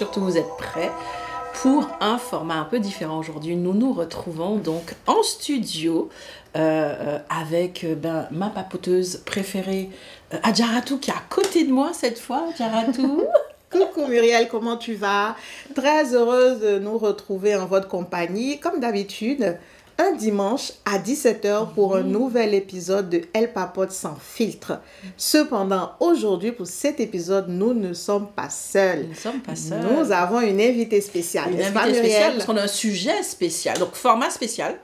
surtout, vous êtes prêts pour un format un peu différent aujourd'hui. Nous nous retrouvons donc en studio euh, euh, avec euh, ben, ma papoteuse préférée, Adjaratou, qui est à côté de moi cette fois. Adjaratou. Coucou Muriel, comment tu vas? Très heureuse de nous retrouver en votre compagnie, comme d'habitude, un dimanche à 17h pour un nouvel épisode de Elle Papote sans filtre. Cependant, aujourd'hui, pour cet épisode, nous ne sommes pas seuls. Nous ne sommes pas seuls. Nous avons une invitée spéciale. Une invitée spéciale parce qu'on a un sujet spécial. Donc, format spécial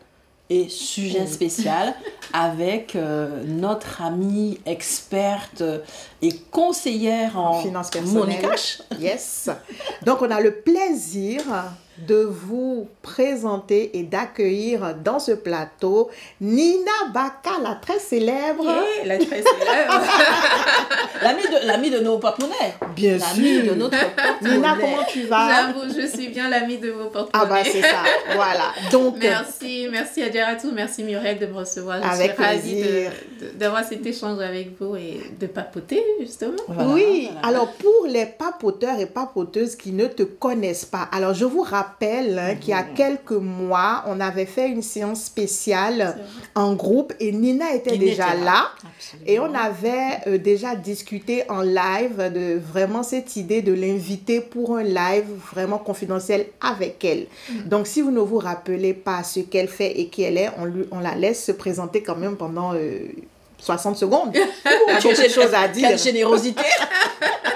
et sujet spécial avec euh, notre amie experte et conseillère en Finance personnelle. Monica. Yes. Donc, on a le plaisir de vous présenter et d'accueillir dans ce plateau Nina Baka, la très célèbre. Et la très célèbre. L'ami de, nos porte-monnaies. Bien L'ami sûr. de notre porte-monnaie. Nina, comment tu vas? J'avoue, je suis bien l'amie de vos porte Ah bah c'est ça, voilà. Donc, Merci, merci à Djaratou, merci Muriel de me recevoir. Je Avec suis ravie d'avoir cet échange avec vous et de papoter, justement. Voilà, oui, voilà. alors pour les papoteurs et papoteuses qui ne te connaissent pas, alors je vous rappelle hein, qu'il y a Mhm. quelques mois, on avait fait une séance spéciale en groupe et Nina était déjà était là. Et on avait euh, déjà discuté en live de vraiment cette idée de l'inviter pour un live vraiment confidentiel avec elle. Donc si vous ne vous rappelez pas ce qu'elle fait et qui elle est, on, lui, on la laisse se présenter quand même pendant euh, 60 secondes. Pour Quelle quelque chose à dire. Quelle générosité.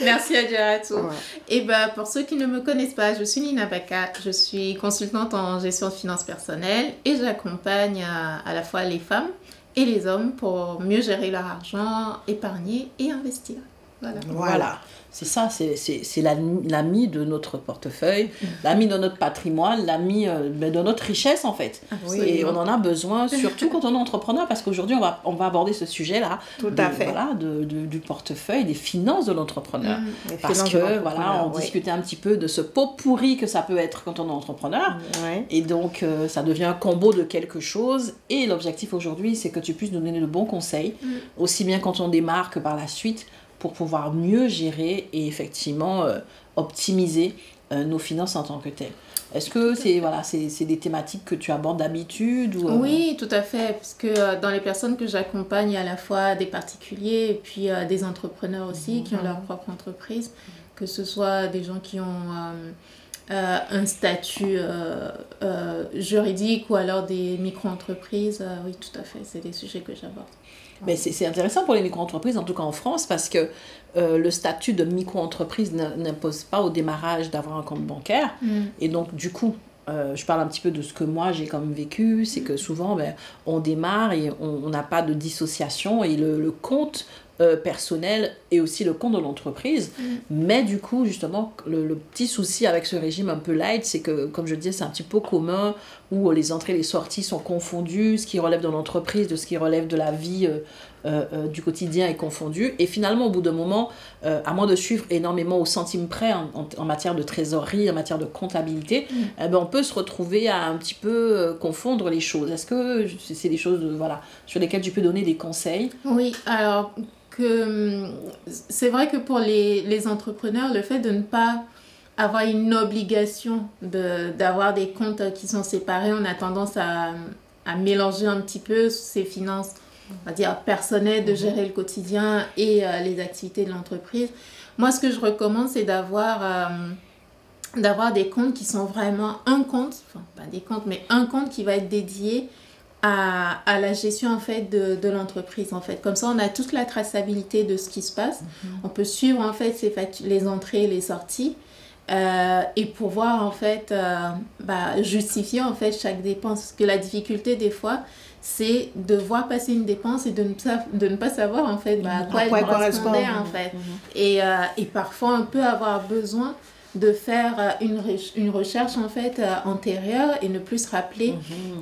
Merci à Djaratou. Ouais. Et ben pour ceux qui ne me connaissent pas, je suis Nina Baka, je suis consultante en gestion de finances personnelles et j'accompagne à, à la fois les femmes et les hommes pour mieux gérer leur argent, épargner et investir. Voilà. Voilà. C'est ça, c'est, l'ami, de notre portefeuille, l'ami de notre patrimoine, l'ami euh, ben, de notre richesse en fait. Et on en a besoin, surtout quand on est entrepreneur, parce qu'aujourd'hui on va, on va aborder ce sujet-là. Tout de- à fait. Voilà, de, de- du portefeuille, des finances de l'entrepreneur. Mm. Parce que voilà, on ouais. discutait un petit peu de ce pot pourri que ça peut être quand on est entrepreneur. Ouais. Et donc, euh, ça devient un combo de quelque chose. Et l'objectif aujourd'hui, c'est que tu puisses nous donner de bons conseils, Mm. aussi bien quand on démarre que par la suite, pour pouvoir mieux gérer et effectivement euh, optimiser euh, nos finances en tant que telles. Est-ce que c'est voilà, c'est, des thématiques que tu abordes d'habitude ou, euh, Oui, tout à fait, parce que dans les personnes que j'accompagne, il y a à la fois des particuliers et puis des entrepreneurs aussi qui ont leur propre entreprise, que ce soit des gens qui ont un statut juridique ou alors des micro-entreprises. Oui, tout à fait, c'est des sujets que j'aborde. Mais c'est intéressant pour les micro-entreprises, en tout cas en France, parce que euh, le statut de micro-entreprise n'impose pas au démarrage d'avoir un compte bancaire. Et donc, du coup, euh, je parle un petit peu de ce que moi j'ai comme vécu, c'est que souvent, ben, on démarre et on n'a pas de dissociation et le, le compte euh, personnel et aussi le compte de l'entreprise. Mais du coup, justement, le, le petit souci avec ce régime un peu light, c'est que, comme je disais, c'est un petit peu commun où les entrées et les sorties sont confondues, ce qui relève de l'entreprise, de ce qui relève de la vie euh, euh, euh, du quotidien est confondu. Et finalement, au bout d'un moment, euh, à moins de suivre énormément au centime près en, en- en matière de trésorerie, en matière de comptabilité, eh ben, on peut se retrouver à un petit peu confondre les choses. Est-ce que c'est des choses voilà, sur lesquelles tu peux donner des conseils? Oui, alors que hum, c'est vrai que pour les, les entrepreneurs, le fait de ne pas avoir une obligation de- d'avoir des comptes qui sont séparés, on a tendance à, à mélanger un petit peu ses finances, on va dire personnelles, de gérer le quotidien et euh, les activités de l'entreprise. Moi, ce que je recommande, c'est d'avoir euh, d'avoir des comptes qui sont vraiment un compte, enfin pas des comptes, mais un compte qui va être dédié à, à la gestion en fait de, de l'entreprise en fait. Comme ça, on a toute la traçabilité de ce qui se passe. On peut suivre en fait les entrées et les sorties euh, et pouvoir en fait euh, bah, justifier en fait chaque dépense. Parce que la difficulté des fois, c'est de voir passer une dépense et de ne, sa- de ne pas savoir en fait bah, à quoi À elle quoi elle correspondait correspond. en fait. Et, euh, et parfois, on peut avoir besoin de faire euh, une, re- une recherche en fait antérieure et ne plus se rappeler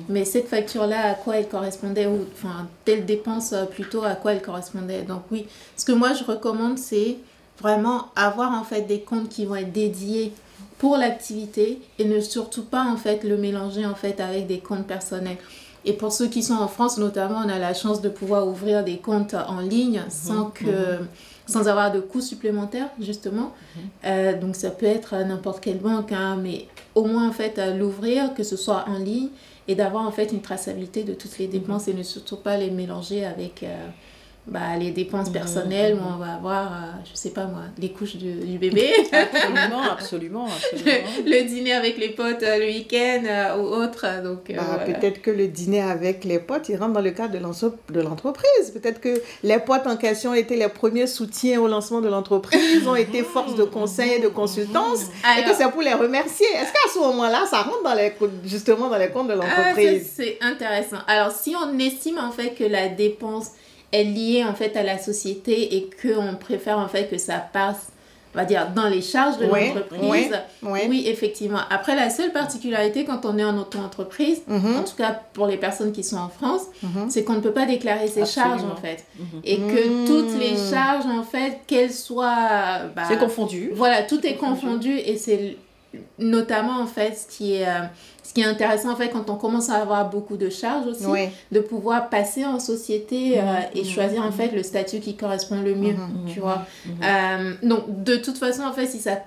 mais cette facture-là, à quoi elle correspondait, ou enfin, telle dépense plutôt, à quoi elle correspondait. Donc oui, ce que moi je recommande, c'est vraiment avoir en fait des comptes qui vont être dédiés pour l'activité et ne surtout pas en fait le mélanger en fait avec des comptes personnels. Et pour ceux qui sont en France notamment, on a la chance de pouvoir ouvrir des comptes en ligne sans que sans avoir de coûts supplémentaires, justement. Mhm. Euh, donc, ça peut être n'importe quelle banque, hein, mais au moins, en fait, l'ouvrir, que ce soit en ligne, et d'avoir, en fait, une traçabilité de toutes les dépenses et ne surtout pas les mélanger avec bah, les dépenses personnelles où on va avoir, euh, je sais pas moi, les couches du, du bébé. absolument, absolument. absolument. Le, dîner avec les potes euh, le week-end euh, ou autre. Donc, bah, Peut-être que le dîner avec les potes, il rentre dans le cadre de l'entreprise. Peut-être que les potes en question étaient les premiers soutiens au lancement de l'entreprise, ont été force de conseil et de consultance, et que c'est pour les remercier. Est-ce qu'à ce, moment-là, ça rentre dans les, justement dans les comptes de ah, l'entreprise? C'est intéressant. Alors, si on estime en fait que la dépense est liée en fait à la société et qu'on préfère en fait que ça passe on va dire dans les charges de l'entreprise. oui, effectivement. Après la seule particularité quand on est en auto-entreprise mhm. en tout cas pour les personnes qui sont en France mhm. c'est qu'on ne peut pas déclarer ses charges en fait. Mhm. et que toutes les charges en fait qu'elles soient bah, c'est confondu. voilà tout est confondu et c'est notamment en fait ce qui est euh, ce qui est intéressant en fait quand on commence à avoir beaucoup de charges aussi de pouvoir passer en société euh, et choisir en fait le statut qui correspond le mieux tu vois. Euh, donc de toute façon en fait si ça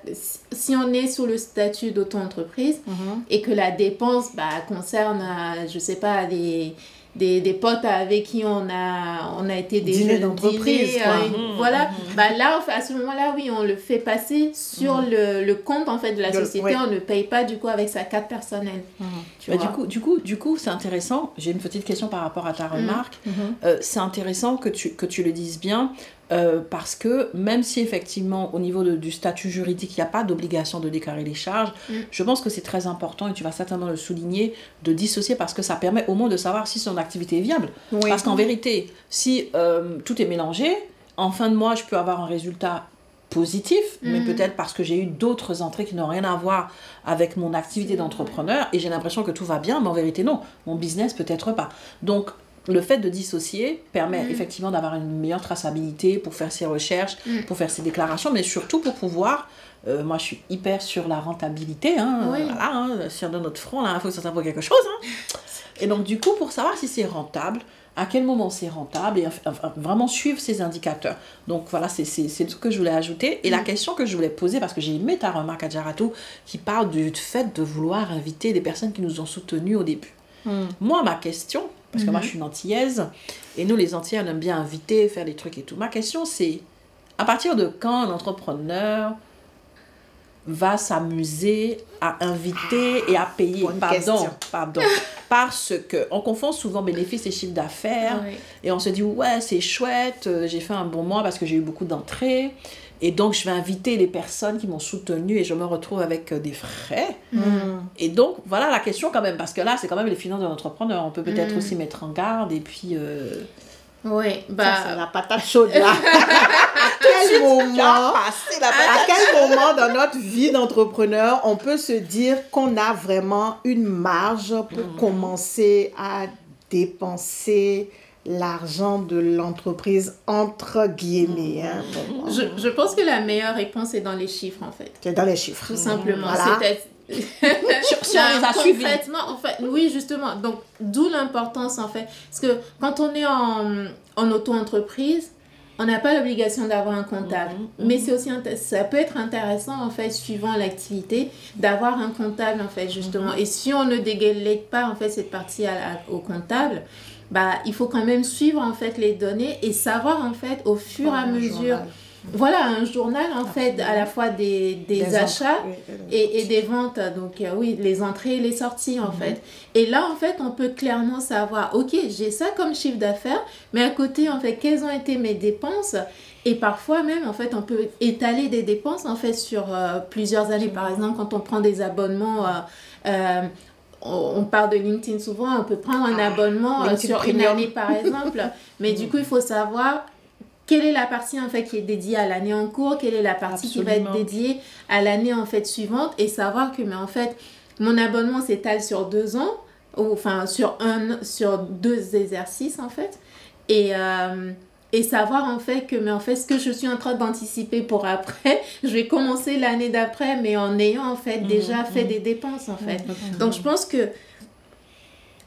si on est sous le statut d'auto-entreprise et que la dépense bah, concerne je sais pas des des, des potes avec qui on a, on a été des dîner d'entreprise. Euh, mmh, voilà, mmh. bah là, à ce moment-là, oui, on le fait passer sur mmh. le, le, compte en fait de la société. On ne paye pas du coup avec sa carte personnelle. Bah, du coup, du coup, du coup, c'est intéressant. J'ai une petite question par rapport à ta remarque. Euh, c'est intéressant que tu, que tu le dises bien. Euh, parce que même si effectivement au niveau du statut juridique, il n'y a pas d'obligation de déclarer les charges, mm. je pense que c'est très important, et tu vas certainement le souligner, de dissocier parce que ça permet au moins de savoir si son activité est viable. Parce qu'en vérité, si euh, tout est mélangé, en fin de mois, je peux avoir un résultat positif, mais mm. peut-être parce que j'ai eu d'autres entrées qui n'ont rien à voir avec mon activité d'entrepreneur et j'ai l'impression que tout va bien, mais en vérité non, mon business peut-être pas. Donc le fait de dissocier permet mm. effectivement d'avoir une meilleure traçabilité pour faire ses recherches, mm. pour faire ses déclarations, mais surtout pour pouvoir. Euh, moi, je suis hyper sur la rentabilité, hein, voilà, hein, sur de notre front, il faut que ça pour quelque chose. Hein. Et donc, du coup, pour savoir si c'est rentable, à quel moment c'est rentable et vraiment suivre ces indicateurs. Donc voilà, c'est ce que je voulais ajouter. Et la mm. question que je voulais poser, parce que j'ai aimé ta remarque à Jarato qui parle du fait de vouloir inviter des personnes qui nous ont soutenus au début. Moi, ma question, parce que moi, je mhm. suis une antillaise. Et nous, les Antillais, on aime bien inviter, faire des trucs et tout. Ma question, c'est à partir de quand un entrepreneur va s'amuser à inviter et à payer? Pardon, pardon. Parce que on confond souvent bénéfices et chiffre d'affaires. Et on se dit, ouais, c'est chouette, euh, j'ai fait un bon mois parce que j'ai eu beaucoup d'entrées. Et donc, je vais inviter les personnes qui m'ont soutenu et je me retrouve avec euh, des frais. Mm. Et donc, voilà la question quand même, parce que là, c'est quand même les finances de l'entrepreneur. On peut peut-être mm. aussi mettre en garde et puis... Euh... Oui, bah... c'est la patate chaude là. à quel moment, à quel moment dans notre vie d'entrepreneur on peut se dire qu'on a vraiment une marge pour mm. commencer à dépenser l'argent de l'entreprise entre guillemets. Hein. Je, je, pense que la meilleure réponse est dans les chiffres en fait. C'est dans les chiffres. Tout simplement. Voilà. les a concrètement, en fait, oui, justement. Donc, d'où l'importance, en fait. Parce que quand on est en, en auto-entreprise, on n'a pas l'obligation d'avoir un comptable. Mm-hmm. Mais c'est aussi, ça peut être intéressant, en fait, suivant l'activité, d'avoir un comptable, en fait, justement. Mm-hmm. Et si on ne délègue pas, en fait, cette partie à au comptable, bah, il faut quand même suivre en fait les données et savoir en fait au fur et à mesure. Voilà, un journal en fait à la fois des, des, achats et, et, des ventes. Donc euh, oui, les entrées et les sorties en mhm. fait. Et là en fait, on peut clairement savoir, ok, j'ai ça comme chiffre d'affaires, mais à côté en fait, quelles ont été mes dépenses? Et parfois même, en fait, on peut étaler des dépenses, en fait, sur euh, plusieurs années. Par exemple, quand on prend des abonnements euh, on parle de LinkedIn souvent, on peut prendre un ah, abonnement euh, sur une année par exemple, mais du coup il faut savoir quelle est la partie en fait qui est dédiée à l'année en cours, quelle est la partie qui va être dédiée à l'année en fait suivante et savoir que mais en fait mon abonnement s'étale sur deux ans, ou enfin sur un sur deux exercices en fait. Et euh, et savoir en fait que mais en fait ce que je suis en train d'anticiper pour après je vais commencer l'année d'après mais en ayant en fait mmh, déjà fait mmh. des dépenses en fait donc je pense que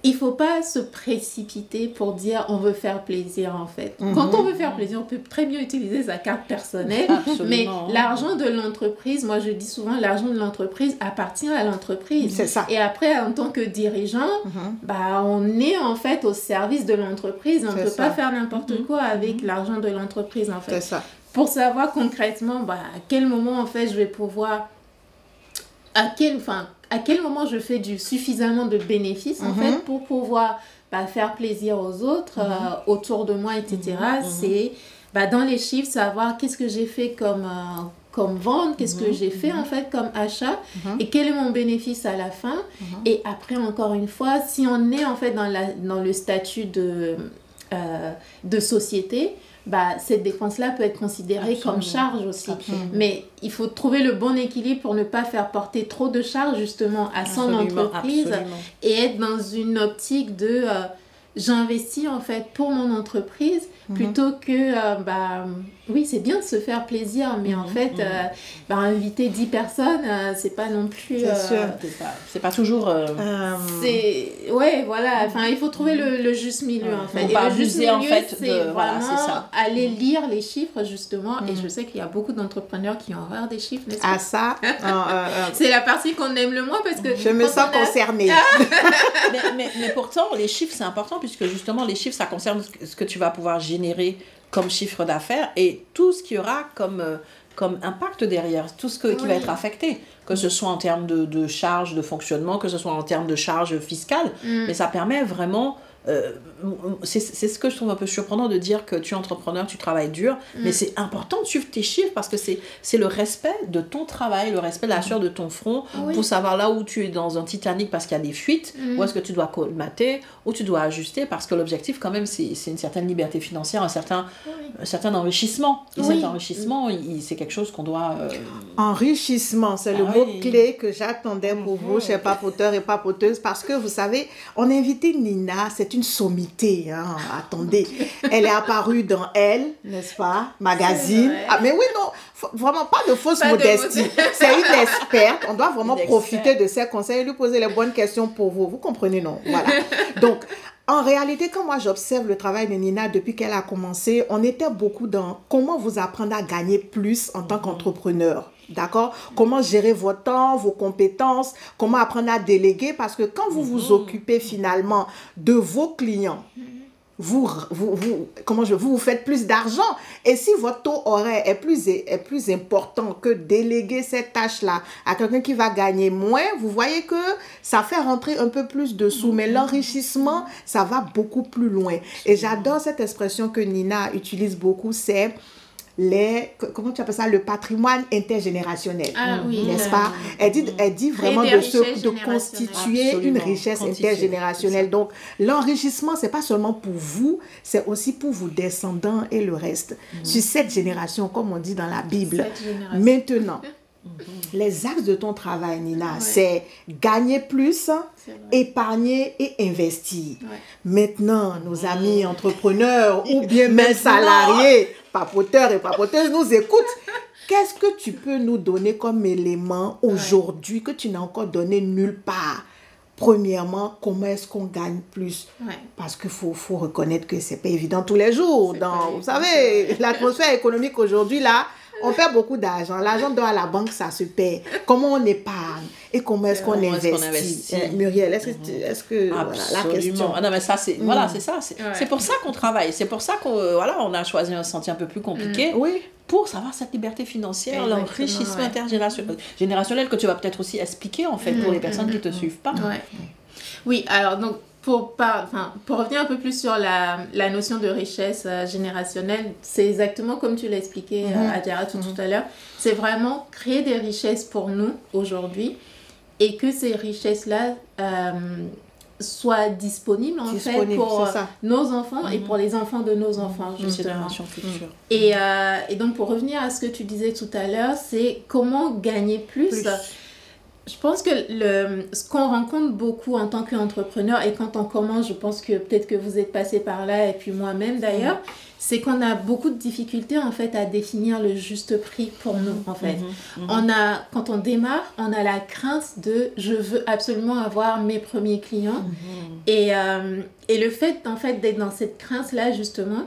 il faut pas se précipiter pour dire on veut faire plaisir en fait. Quand on veut faire plaisir, on peut très bien utiliser sa carte personnelle, mais l'argent de l'entreprise, moi je dis souvent l'argent de l'entreprise appartient à l'entreprise. C'est ça. Et après en tant que dirigeant, bah on est en fait au service de l'entreprise, on ne peut pas faire n'importe quoi avec l'argent de l'entreprise en fait. C'est ça. Pour savoir concrètement bah, à quel moment en fait je vais pouvoir à quel enfin à quel moment je fais du suffisamment de bénéfices en fait pour pouvoir bah, faire plaisir aux autres euh, autour de moi etc c'est bah, dans les chiffres savoir qu'est-ce que j'ai fait comme euh, comme vente, qu'est-ce que j'ai fait en fait comme achat et quel est mon bénéfice à la fin. Et après, encore une fois, si on est en fait dans, la, dans le statut de, euh, de société, bah, cette dépense-là peut être considérée comme charge aussi. Mais il faut trouver le bon équilibre pour ne pas faire porter trop de charges justement à son entreprise et être dans une optique de euh, j'investis en fait pour mon entreprise. Plutôt que, euh, bah, oui, c'est bien de se faire plaisir, mais en mhm. fait, mhm. Euh, bah, inviter 10 personnes, euh, c'est pas non plus. C'est sûr, c'est pas, toujours. C'est. Ouais, voilà, enfin, il faut trouver le, le juste milieu en fait. Et le juste milieu, en fait, c'est vraiment voilà, ça. aller lire les chiffres justement, et je sais qu'il y a beaucoup d'entrepreneurs qui ont horreur des chiffres, n'est-ce pas? Ah, ça C'est la partie qu'on aime le moins parce que. Je me sens concernée. mais, mais, mais, pourtant, les chiffres, c'est important puisque justement, les chiffres, ça concerne ce que tu vas pouvoir gérer générer comme chiffre d'affaires et tout ce qu'il y aura comme, euh, comme impact derrière, tout ce qui va être affecté, que ce soit en termes de, de charges de fonctionnement, que ce soit en termes de charges fiscales, mm. mais ça permet vraiment euh, c'est ce que je trouve un peu surprenant de dire que tu es entrepreneur, tu travailles dur, mm. mais c'est important de suivre tes chiffres parce que c'est le respect de ton travail, le respect de la sueur de ton front pour savoir là où tu es dans un Titanic parce qu'il y a des fuites, mm. où est-ce que tu dois colmater, où tu dois ajuster parce que l'objectif quand même c'est une certaine liberté financière, un certain, un certain enrichissement. Et cet enrichissement, c'est quelque chose qu'on doit... Euh, enrichissement, c'est le ah mot clé que j'attendais pour vous, chers papoteurs et papoteuses, parce que vous savez, on a invité Nina, c'est une sommité, hein. attendez. Elle est apparue dans Elle, n'est-ce pas? Magazine. Ah, mais oui, non, vraiment pas de fausse modestie. C'est une experte. On doit vraiment profiter de ses conseils et lui poser les bonnes questions pour vous. Vous comprenez, non? Voilà. Donc, en réalité, quand moi j'observe le travail de Nina depuis qu'elle a commencé, on était beaucoup dans comment vous apprendre à gagner plus en tant qu'entrepreneur. D'accord? Comment gérer votre temps, vos compétences, comment apprendre à déléguer? Parce que quand vous vous mhm. occupez finalement de vos clients, vous, vous, vous, comment je, vous, vous faites plus d'argent. Et si votre taux horaire est plus, est plus important que déléguer cette tâche-là à quelqu'un qui va gagner moins, vous voyez que ça fait rentrer un peu plus de sous. Mais mhm. l'enrichissement, ça va beaucoup plus loin. Et j'adore cette expression que Nina utilise beaucoup, c'est les, comment tu appelles ça, le patrimoine intergénérationnel. Ah, oui, n'est-ce pas? Elle dit, elle dit vraiment de, se, de constituer une richesse intergénérationnelle. Donc, l'enrichissement, c'est pas seulement pour vous, c'est aussi pour vos descendants et le reste. Mm. Sur cette génération, comme on dit dans la Bible. Maintenant, les axes de ton travail, Nina, c'est gagner plus, épargner et investir. Maintenant, nos amis entrepreneurs ou bien même salariés, papoteurs et papoteuses nous écoutent. Qu'est-ce que tu peux nous donner comme élément aujourd'hui que tu n'as encore donné nulle part? Premièrement, comment est-ce qu'on gagne plus? Parce qu'il faut, faut reconnaître que c'est pas évident tous les jours. Dans, vous savez, l'atmosphère économique aujourd'hui, là, on perd beaucoup d'argent. L'argent doit à la banque, ça se perd. Comment on épargne et comment est-ce qu'on investit, eh, Muriel, est-ce que, est que voilà, la question ah non, mais ça, c'est, voilà, mm. c'est ça. C'est, pour ça qu'on travaille. C'est pour ça qu'on euh, voilà, on a choisi un sentier un peu plus compliqué. Mm. Oui pour savoir cette liberté financière, l'enrichissement intergénérationnel que tu vas peut-être aussi expliquer en fait pour les mm, personnes qui ne te suivent pas. Oui, alors donc pour, enfin, pour revenir un peu plus sur la, la notion de richesse euh, générationnelle, c'est exactement comme tu l'as expliqué euh, Adjara tout, tout, à l'heure. C'est vraiment créer des richesses pour nous aujourd'hui et que ces richesses-là euh, soient disponibles en fait pour nos enfants et pour les enfants de nos enfants justement. Et, et, donc pour revenir à ce que tu disais tout à l'heure, c'est comment gagner plus je pense que le, ce qu'on rencontre beaucoup en tant qu'entrepreneur et quand on commence, je pense que peut-être que vous êtes passé par là et puis moi-même d'ailleurs, c'est qu'on a beaucoup de difficultés en fait à définir le juste prix pour nous en fait. Mhm, mhm. On a, quand on démarre, on a la crainte de je veux absolument avoir mes premiers clients mhm. et, euh, et le fait en fait d'être dans cette crainte là justement,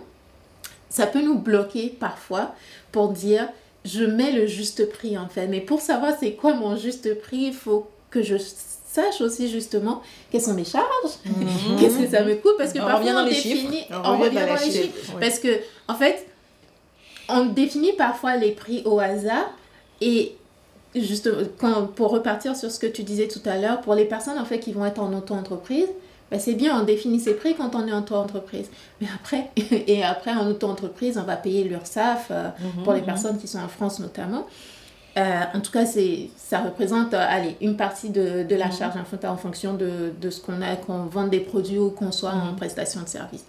ça peut nous bloquer parfois pour dire je mets le juste prix en fait. Mais pour savoir c'est quoi mon juste prix, il faut que je sache aussi justement quelles sont mes charges, mhm. qu'est-ce que ça me coûte, parce que parfois on, définit, on, revient dans les chiffres, parce que en fait, on définit parfois les prix au hasard et juste quand, pour repartir sur ce que tu disais tout à l'heure, pour les personnes en fait qui vont être en auto-entreprise, ben, c'est bien, on définit ses prix quand on est en auto-entreprise. Mais après, et après en auto-entreprise, on va payer l'URSSAF euh, mhm, pour les mhm. personnes qui sont en France notamment. Euh, en tout cas, ça représente euh, allez, une partie de, de la mhm. charge en fonction de, de ce qu'on a, qu'on vende des produits ou qu'on soit en prestation de service.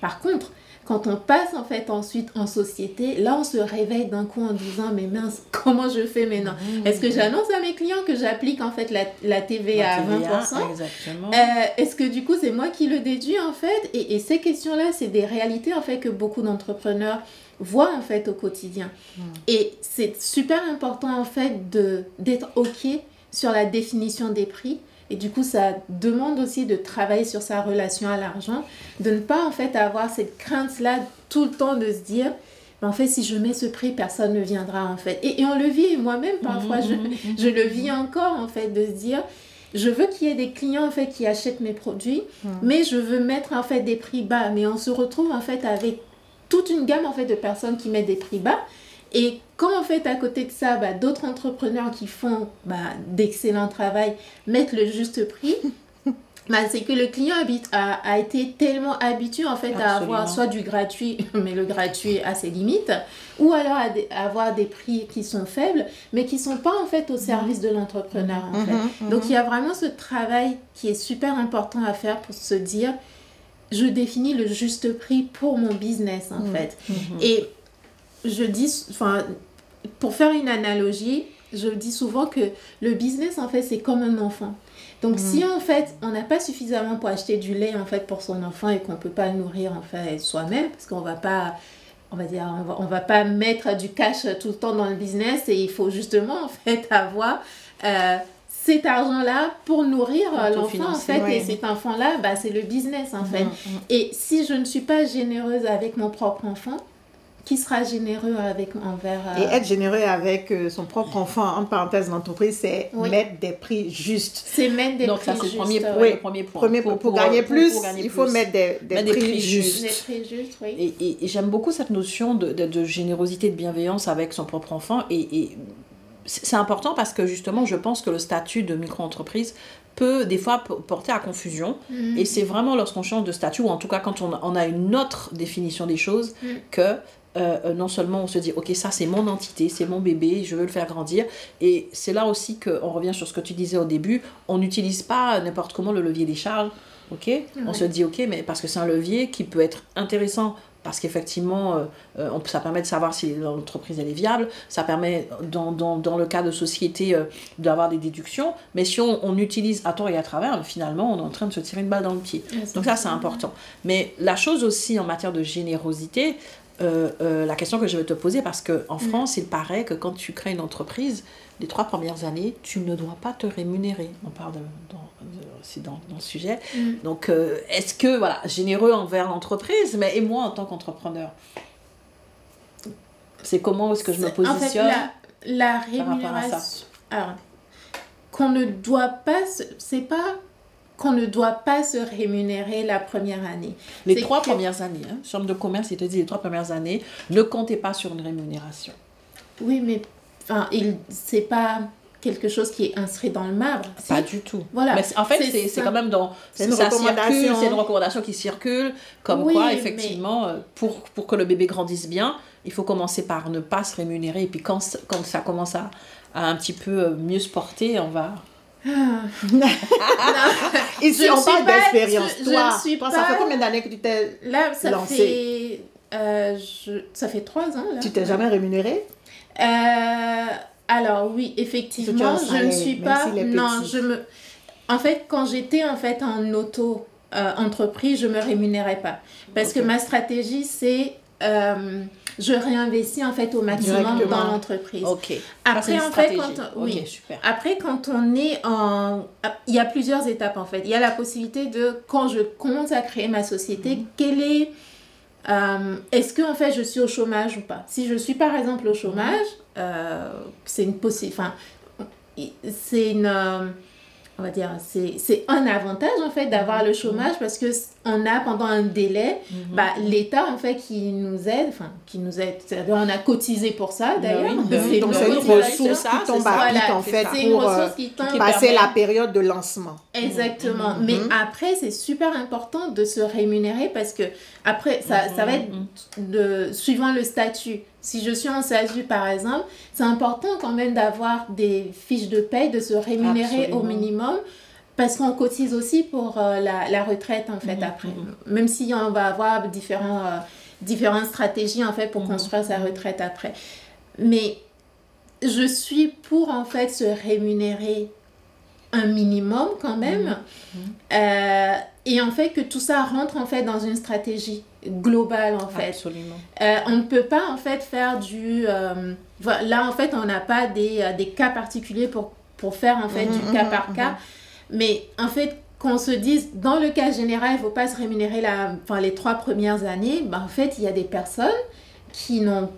Par contre, quand on passe en fait ensuite en société, là on se réveille d'un coup en disant mais mince, comment je fais maintenant? Mmh. Est-ce que j'annonce à mes clients que j'applique en fait la, la TVA, à 20% Exactement. Euh, est-ce que du coup c'est moi qui le déduis en fait? Et, et, ces questions-là, c'est des réalités en fait que beaucoup d'entrepreneurs voient en fait au quotidien. Mmh. Et c'est super important en fait de d'être OK sur la définition des prix et du coup, ça demande aussi de travailler sur sa relation à l'argent, de ne pas en fait avoir cette crainte-là tout le temps de se dire, en fait, si je mets ce prix, personne ne viendra en fait. Et, on le vit, moi-même parfois, je, mmh, mmh, mmh, je, le vis encore en fait, de se dire, je veux qu'il y ait des clients en fait qui achètent mes produits, mais je veux mettre en fait des prix bas. Mais on se retrouve en fait avec toute une gamme en fait de personnes qui mettent des prix bas. Et quand en fait à côté de ça, bah, d'autres entrepreneurs qui font bah, d'excellents travail mettent le juste prix, bah, c'est que le client habite, a, été tellement habitué en fait à avoir soit du gratuit, mais le gratuit a ses limites, ou alors à, avoir des prix qui sont faibles, mais qui sont pas en fait au service de l'entrepreneur. En mhm, fait. Mhm. Donc il y a vraiment ce travail qui est super important à faire pour se dire, je définis le juste prix pour mon business en mhm, fait. Et je dis, enfin, pour faire une analogie, je dis souvent que le business, en fait, c'est comme un enfant. Donc, si mm. en fait, on n'a pas suffisamment pour acheter du lait, en fait, pour son enfant et qu'on ne peut pas le nourrir, en fait, soi-même, parce qu'on va pas, on va dire, on va, va pas mettre du cash tout le temps dans le business et il faut justement, en fait, avoir... Euh, cet argent-là pour nourrir l'enfant, en fait, et cet enfant-là, bah, c'est le business, en mm, fait. Mm. Et si je ne suis pas généreuse avec mon propre enfant, qui sera généreux avec envers et euh, être généreux avec euh, son propre enfant en parenthèse d'entreprise c'est mettre des prix justes c'est mettre des donc prix ça c'est le premier point, oui. le premier point premier, pour, pour, gagner plus il faut mettre des, des, prix, justes, des prix justes oui. et, et, j'aime beaucoup cette notion de, de, de, générosité de bienveillance avec son propre enfant et, et c'est important parce que justement je pense que le statut de micro-entreprise peut des fois porter à confusion. Mm. Et c'est vraiment lorsqu'on change de statut, ou en tout cas quand on, on a une autre définition des choses, mm. que euh, euh, non seulement on se dit, ok, ça c'est mon entité, c'est mon bébé, je veux le faire grandir. Et c'est là aussi qu'on revient sur ce que tu disais au début, on n'utilise pas n'importe comment le levier des charges. ok? On se dit, ok, mais parce que c'est un levier qui peut être intéressant parce qu'effectivement, euh, ça permet de savoir si l'entreprise elle est viable, ça permet dans, dans, dans le cas de société d'avoir des déductions, mais si on, on, utilise à tort et à travers, finalement on est en train de se tirer une balle dans le pied. Donc ça c'est important. Mais la chose aussi en matière de générosité, euh, euh, la question que je vais te poser, parce qu'en mm. France, il paraît que quand tu crées une entreprise, les trois premières années, tu ne dois pas te rémunérer. On parle aussi dans, dans, le sujet. Mm. Donc, euh, est-ce que, voilà, généreux envers l'entreprise, mais et moi en tant qu'entrepreneur C'est comment est-ce que je me positionne En fait, la, la rémunération. Alors, qu'on ne doit pas. C'est pas qu'on ne doit pas se rémunérer la première année. Les trois premières années, hein, chambre de commerce, il te dit les trois premières années, ne comptez pas sur une rémunération. Oui, mais enfin, il c'est pas quelque chose qui est inscrit dans le marbre. Pas du tout. Voilà. Mais en fait, c'est quand même dans. C'est une recommandation. C'est une recommandation qui circule, comme quoi, effectivement, euh, pour, pour que le bébé grandisse bien, il faut commencer par ne pas se rémunérer. Et puis quand, quand ça commence à, à un petit peu mieux se porter, on va Ici, on parle d'expérience. Toi, je pas... ça fait combien d'années que tu t'es Là, ça lancé? fait... Euh, je... Ça fait trois ans. Là. Tu t'es jamais rémunéré euh... Alors oui, effectivement, je ne suis pas... Non, je me... En fait, quand j'étais en fait en auto euh, entreprise, je me rémunérais pas. Parce que ma stratégie, c'est euh, je réinvestis en fait au maximum dans l'entreprise. Ok. Après, en fait, quand on, oui. super. Après, quand on est en, il y a plusieurs étapes en fait. Il y a la possibilité de quand je commence à créer ma société, mhm. quelle est euh, est-ce que en fait je suis au chômage ou pas? Si je suis par exemple au chômage, euh, c'est une possible, enfin, c'est une on va dire, c'est un avantage en fait d'avoir le chômage parce que on a pendant un délai mhm. bah, l'État en fait qui nous aide, enfin qui nous aide, on a cotisé pour ça d'ailleurs. donc c'est une ressource qui tombe à pic en fait pour euh, passer la période de lancement. Exactement, mhm. mais après c'est super important de se rémunérer parce que après ça, ça va être mhm. de, suivant le statut. Si je suis en SASU, par exemple, c'est important quand même d'avoir des fiches de paye, de se rémunérer au minimum, parce qu'on cotise aussi pour euh, la, la, retraite, en fait, mhm, après. Même si on va avoir différents, euh, différentes stratégies, en fait, pour construire sa retraite après. Mais je suis pour, en fait, se rémunérer un minimum quand même. Euh, et en fait, que tout ça rentre, en fait, dans une stratégie global en fait. Absolument. Euh, on ne peut pas en fait faire du... Euh, là en fait on n'a pas des, euh, des, cas particuliers pour, pour faire en fait du mm-hmm, cas par cas. Mais en fait qu'on se dise dans le cas général il ne faut pas se rémunérer la, enfin, les trois premières années, ben, en fait il y a des personnes qui n'ont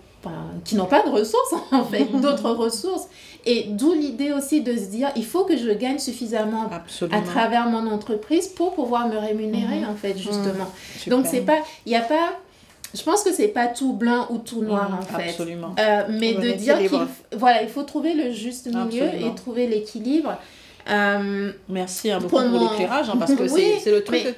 qui n'ont pas de ressources en fait, d'autres ressources. Et d'où l'idée aussi de se dire, il faut que je gagne suffisamment à travers mon entreprise pour pouvoir me rémunérer, mhm. en fait, justement. Mhm. Donc, c'est pas, il n'y a pas, je pense que c'est pas tout blanc ou tout noir, mhm. en fait. Absolument. Euh, mais de dire qu'il voilà, il faut trouver le juste milieu et trouver l'équilibre. Euh, Merci hein, beaucoup pour, l'éclairage, hein, parce que c'est le truc.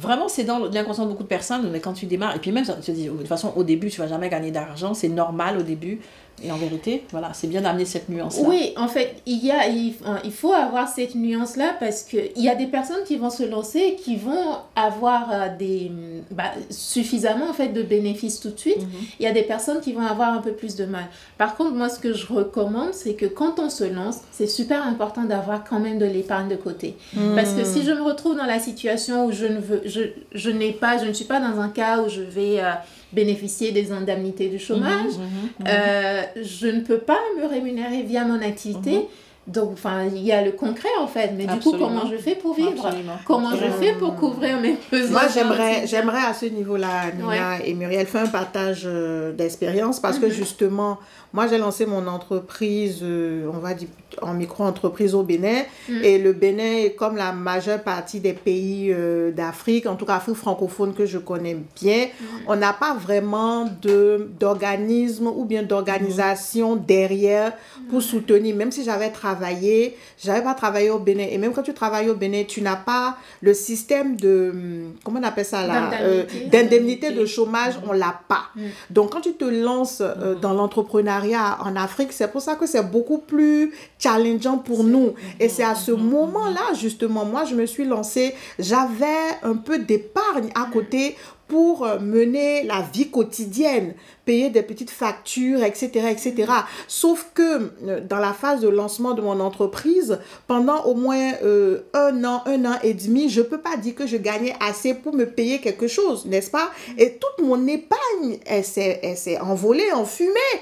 Vraiment, c'est dans l'inconscient de beaucoup de personnes, mais quand tu démarres, et puis même, tu dis, de toute façon, au début, tu vas jamais gagner d'argent, c'est normal au début. Et en vérité, voilà, c'est bien d'amener cette nuance-là. Oui, en fait, il, y a, il, il faut avoir cette nuance-là parce qu'il y a des personnes qui vont se lancer et qui vont avoir euh, des, bah, suffisamment en fait, de bénéfices tout de suite. Mhm. Il y a des personnes qui vont avoir un peu plus de mal. Par contre, moi, ce que je recommande, c'est que quand on se lance, c'est super important d'avoir quand même de l'épargne de côté. Mhm. Parce que si je me retrouve dans la situation où je ne veux, je, je n'ai pas, je ne suis pas dans un cas où je vais... Euh, bénéficier des indemnités du chômage. Mhm, mhm, mhm. Euh, je ne peux pas me rémunérer via mon activité. Donc, enfin, il y a le concret en fait, mais du coup, comment je fais pour vivre? Comment je fais pour couvrir mes besoins Moi, j'aimerais, j'aimerais à ce niveau-là, Nina et Muriel, faire un partage euh, d'expérience parce que justement, moi, j'ai lancé mon entreprise, euh, on va dire, en micro-entreprise au Bénin. Mm. Et le Bénin comme la majeure partie des pays euh, d'Afrique, en tout cas Afrique francophone que je connais bien, mm. on n'a pas vraiment d'organisme ou bien d'organisation mm. derrière pour soutenir. Même si j'avais travaillé, j'avais pas travaillé au Bénin. Et même quand tu travailles au Bénin, tu n'as pas le système de, comment on appelle ça là, d'indemnité euh, de chômage, on l'a pas. Donc quand tu te lances dans l'entrepreneuriat, en Afrique. C'est pour ça que c'est beaucoup plus challengeant pour nous. Et c'est à ce moment-là, justement, moi, je me suis lancée. J'avais un peu d'épargne à côté pour euh, mener la vie quotidienne, payer des petites factures, etc., etc. Sauf que euh, dans la phase de lancement de mon entreprise, pendant au moins euh, un an, un an et demi, je peux pas dire que je gagnais assez pour me payer quelque chose, n'est-ce pas? Et toute mon épargne, elle s'est envolée en fumée.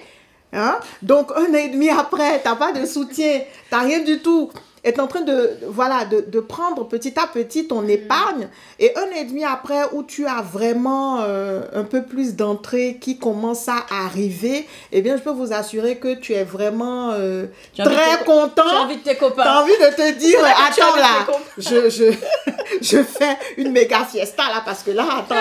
Hein? Donc, un an et demi après, tu n'as pas de soutien, tu n'as rien du tout est en train de, voilà, de, de, prendre petit à petit ton mm. épargne. Et un et demi après, où tu as vraiment euh, un peu plus d'entrée qui commence à arriver, eh bien, je peux vous assurer que tu es vraiment euh, très content. As envie de tes copains. Tu as envie de te dire, attends là, je, je, je fais une méga fiesta là, parce que là, attends,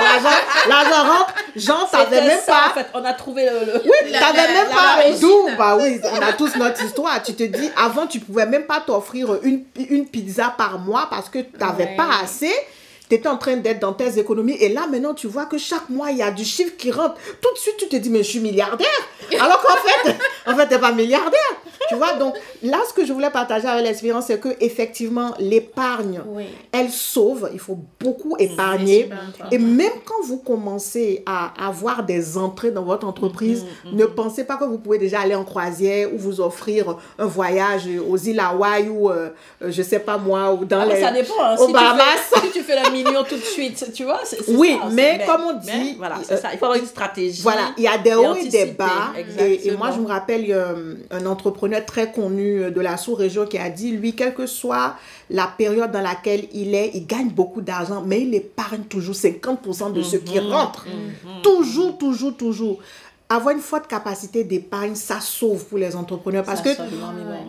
l'argent rentre. Jean, t'avais même pas. En fait, on a trouvé le. Oui, t'avais même pas. D'où Bah oui, on a tous notre histoire. Tu te dis, avant, tu pouvais même pas t'offrir une, une pizza par mois parce que tu n'avais pas assez tu étais en train d'être dans tes économies et là maintenant tu vois que chaque mois il y a du chiffre qui rentre. Tout de suite tu te dis mais je suis milliardaire. Alors qu'en fait, en fait tu n'es pas milliardaire. tu vois, donc là, ce que je voulais partager avec l'expérience, c'est que effectivement, l'épargne, elle sauve. Il faut beaucoup épargner. Et même quand vous commencez à avoir des entrées dans votre entreprise, mm-hmm, ne mm-hmm. pensez pas que vous pouvez déjà aller en croisière ou vous offrir un voyage aux îles Hawaï ou, euh, euh, je sais pas moi, ou dans ah, les... Ça dépend. Hein. Si, tu fais, si tu fais la tout de suite, tu vois, c'est Oui, mais comme on dit... voilà, c'est ça. Il faut avoir une stratégie. Voilà, il y a des hauts et des bas. Et, moi, je me rappelle un entrepreneur très connu de la sous-région qui a dit, lui, quelle que soit la période dans laquelle il est, il gagne beaucoup d'argent, mais il épargne toujours 50% de ce qui mhm. rentre. Mhm. Toujours, toujours, toujours avoir une forte capacité d'épargne, ça sauve pour les entrepreneurs parce que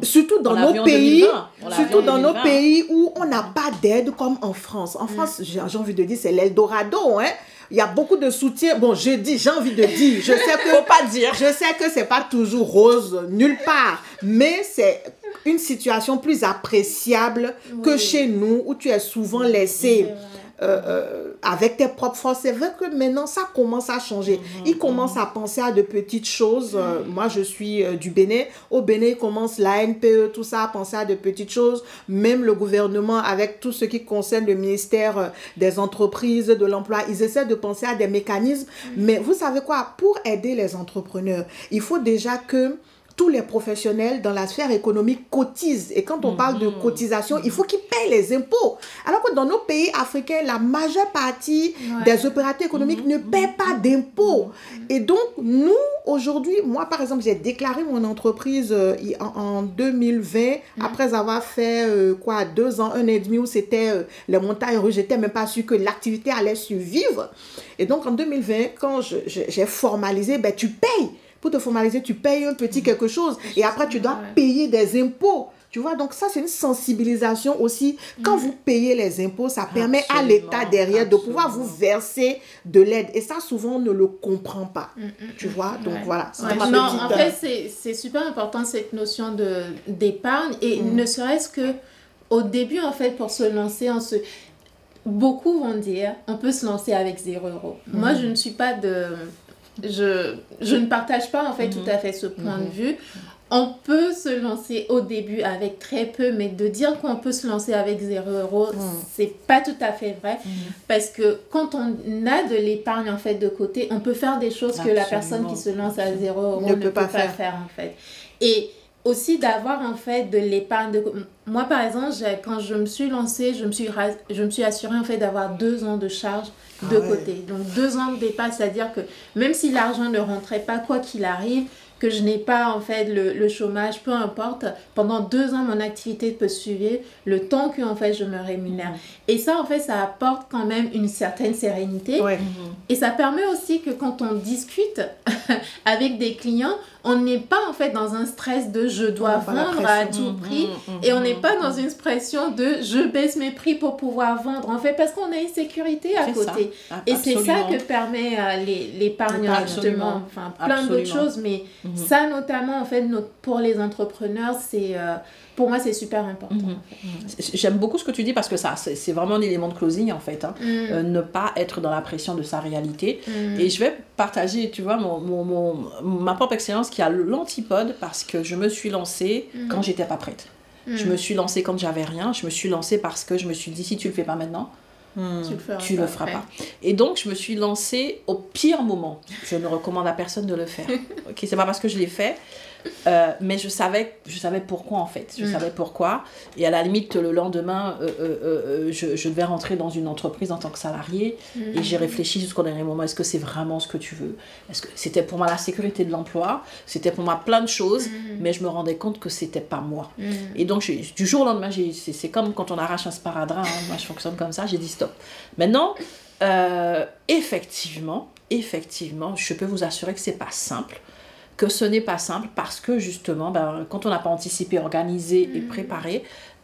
surtout dans nos pays, surtout dans nos pays où on n'a pas d'aide comme en France. En mm. France, j'ai envie de dire c'est l'Eldorado, hein. Il y a beaucoup de soutien. Bon, je dis, j'ai envie de dire, je sais que faut pas dire. Je sais que c'est pas toujours rose nulle part, mais c'est une situation plus appréciable que chez nous où tu es souvent laissé euh, avec tes propres forces. C'est vrai que maintenant, ça commence à changer. Mhm, ils commencent mhm. à penser à de petites choses. Euh, moi, je suis du Bénin. Au Bénin, ils commencent la NPE, tout ça, à penser à de petites choses. Même le gouvernement, avec tout ce qui concerne le ministère des entreprises, de l'emploi, ils essaient de penser à des mécanismes. Mhm. Mais vous savez quoi? Pour aider les entrepreneurs, il faut déjà que tous les professionnels dans la sphère économique cotisent. Et quand on parle de mhm. cotisation, il faut qu'ils payent les impôts. Alors que dans nos pays africains, la majeure partie des opérateurs économiques ne paient pas d'impôts. Mhm. Et donc, nous, aujourd'hui, moi, par exemple, j'ai déclaré mon entreprise euh, en, 2020, mhm. après avoir fait, euh, quoi, deux ans, un et demi, où c'était euh, les montagnes russes. J'étais même pas sûr que l'activité allait survivre. Et donc, en 2020, quand j'ai formalisé, ben, tu payes pour te formaliser, tu payes un petit quelque chose et après tu dois payer des impôts. Tu vois, donc ça, c'est une sensibilisation aussi. Quand mm. vous payez les impôts, ça permet à l'État derrière de pouvoir vous verser de l'aide. Et ça, souvent, on ne le comprend pas. Mm, mm, tu vois, donc voilà. Non, en fait, euh, c'est super important cette notion d'épargne. Et ne serait-ce que au début, en fait, pour se lancer, en se... beaucoup vont dire on peut se lancer avec 0 euros. Moi, je ne suis pas de je, je ne partage pas en fait tout mhm. à fait ce point de mhm. vue. On peut se lancer au début avec très peu, mais de dire qu'on peut se lancer avec 0 euros, ce mhm. c'est pas tout à fait vrai. Parce que quand on a de l'épargne en fait de côté, on peut faire des choses que la personne qui se lance à 0 euros ne, peut, pas, faire. faire. en fait. Et aussi d'avoir en fait de l'épargne. De... Moi par exemple, quand je me suis lancée, je me suis, je me suis assurée en fait d'avoir deux ans de charge de ah côté. Donc deux ans de départ, c'est-à-dire que même si l'argent ne rentrait pas, quoi qu'il arrive, que je n'ai pas en fait le, chômage, peu importe, pendant deux ans mon activité peut suivre le temps que en fait je me rémunère. Mm-hmm. Et ça en fait ça apporte quand même une certaine sérénité. Et ça permet aussi que quand on discute avec des clients, on n'est pas en fait dans un stress de je dois vendre à tout prix mm, mm, mm, et on n'est pas dans une pression de je baisse mes prix pour pouvoir vendre en fait parce qu'on a une sécurité à côté. Et c'est ça que permet euh, l'épargne justement enfin plein d'autres choses mais mm-hmm. ça notamment en fait pour les entrepreneurs c'est euh, pour moi, c'est super important. Mhm. J'aime beaucoup ce que tu dis parce que ça, c'est vraiment un élément de closing en fait. Hein. Mm. Euh, ne pas être dans la pression de sa réalité. Mm. Et je vais partager, tu vois, mon, mon, ma propre expérience qui a l'antipode parce que je me suis lancée mm. quand j'étais pas prête. Je me suis lancée quand j'avais rien. Je me suis lancée parce que je me suis dit, si tu le fais pas maintenant, tu le, le feras pas. Et donc, je me suis lancée au pire moment. Je ne recommande à personne de le faire. ok, c'est pas parce que je l'ai fait. Euh, mais je savais, je savais pourquoi en fait. Je mm. savais pourquoi. Et à la limite, le lendemain, euh, euh, je, je, devais rentrer dans une entreprise en tant que salarié. Et j'ai mm. réfléchi jusqu'au dernier moment est-ce que c'est vraiment ce que tu veux? Est-ce que c'était pour moi la sécurité de l'emploi? C'était pour moi plein de choses. Mm. Mais je me rendais compte que c'était pas moi. Et donc, du jour au lendemain, c'est comme quand on arrache un sparadrap. Hein. moi, je fonctionne comme ça. J'ai dit stop. Maintenant, effectivement, effectivement, je peux vous assurer que c'est pas simple que ce n'est pas simple parce que justement, ben, quand on n'a pas anticipé, organisé et mm. préparé,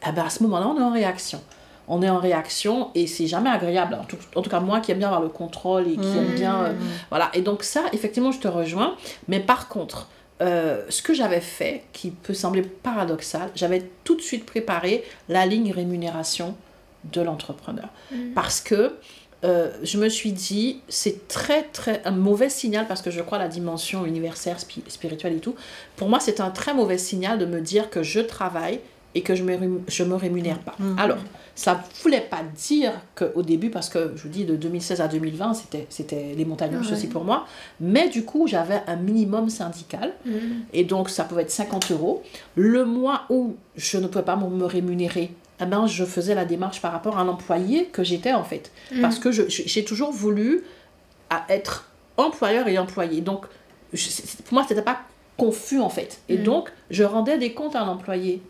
eh ben, à ce moment-là, on est en réaction. On est en réaction et c'est jamais agréable. En tout, cas, moi qui aime bien avoir le contrôle et qui aime bien. Euh, mm. voilà. Et donc, ça, effectivement, je te rejoins. Mais par contre, euh, ce que j'avais fait, qui peut sembler paradoxal, j'avais tout de suite préparé la ligne rémunération de l'entrepreneur. Mm. Parce que euh, je me suis dit, c'est très, très un mauvais signal parce que je crois à la dimension universelle, spirituelle et tout. Pour moi, c'est un très mauvais signal de me dire que je travaille et que je me, je me rémunère pas. Mm-hmm. Alors, ça ne voulait pas dire qu'au début, parce que je vous dis de 2016 à 2020, c'était, les montagnes russes aussi pour moi, mais du coup, j'avais un minimum syndical, mm. et donc ça pouvait être 50 euros. Le mois où je ne pouvais pas me rémunérer, eh ben, je faisais la démarche par rapport à l'employé que j'étais en fait. Mm. Parce que j'ai toujours voulu être employeur et employé. Donc, pour moi, c'était pas confus en fait. Et mm. donc, je rendais des comptes à l'employé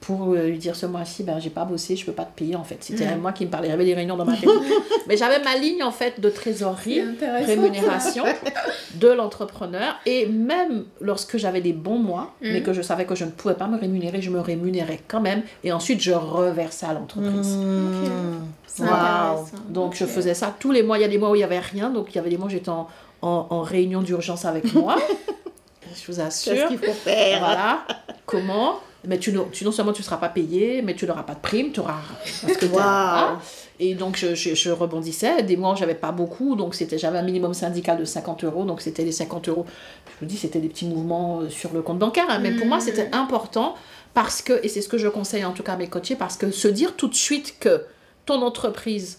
pour euh, lui dire ce mois-ci, ben, j'ai pas bossé, je peux pas te payer en fait. C'était mm. moi qui me parlais, j'avais des réunions dans ma tête. Mais j'avais ma ligne en fait de trésorerie, rémunération de l'entrepreneur. Et même lorsque j'avais des bons mois, mm. mais que je savais que je ne pouvais pas me rémunérer, je me rémunérais quand même. Et ensuite, je reversais à l'entreprise. Mm. Donc je faisais ça tous les mois. Il y a des mois où il n'y avait rien, donc il y avait des mois où j'étais en, en, en réunion d'urgence avec moi. je vous assure. Qu'est-ce qu'il faut faire? Voilà. Comment mais tu, tu, non seulement tu ne seras pas payé, mais tu n'auras pas de prime, tu auras... Parce que wow. Et donc, je, je, rebondissais. Des mois, j'avais pas beaucoup, donc c'était, j'avais un minimum syndical de 50 euros, donc c'était les 50 euros. Je vous dis, c'était des petits mouvements euh, sur le compte bancaire, hein, mais pour moi, c'était mmh. important parce que, et c'est ce que je conseille en tout cas à mes coachés, parce que se dire tout de suite que ton entreprise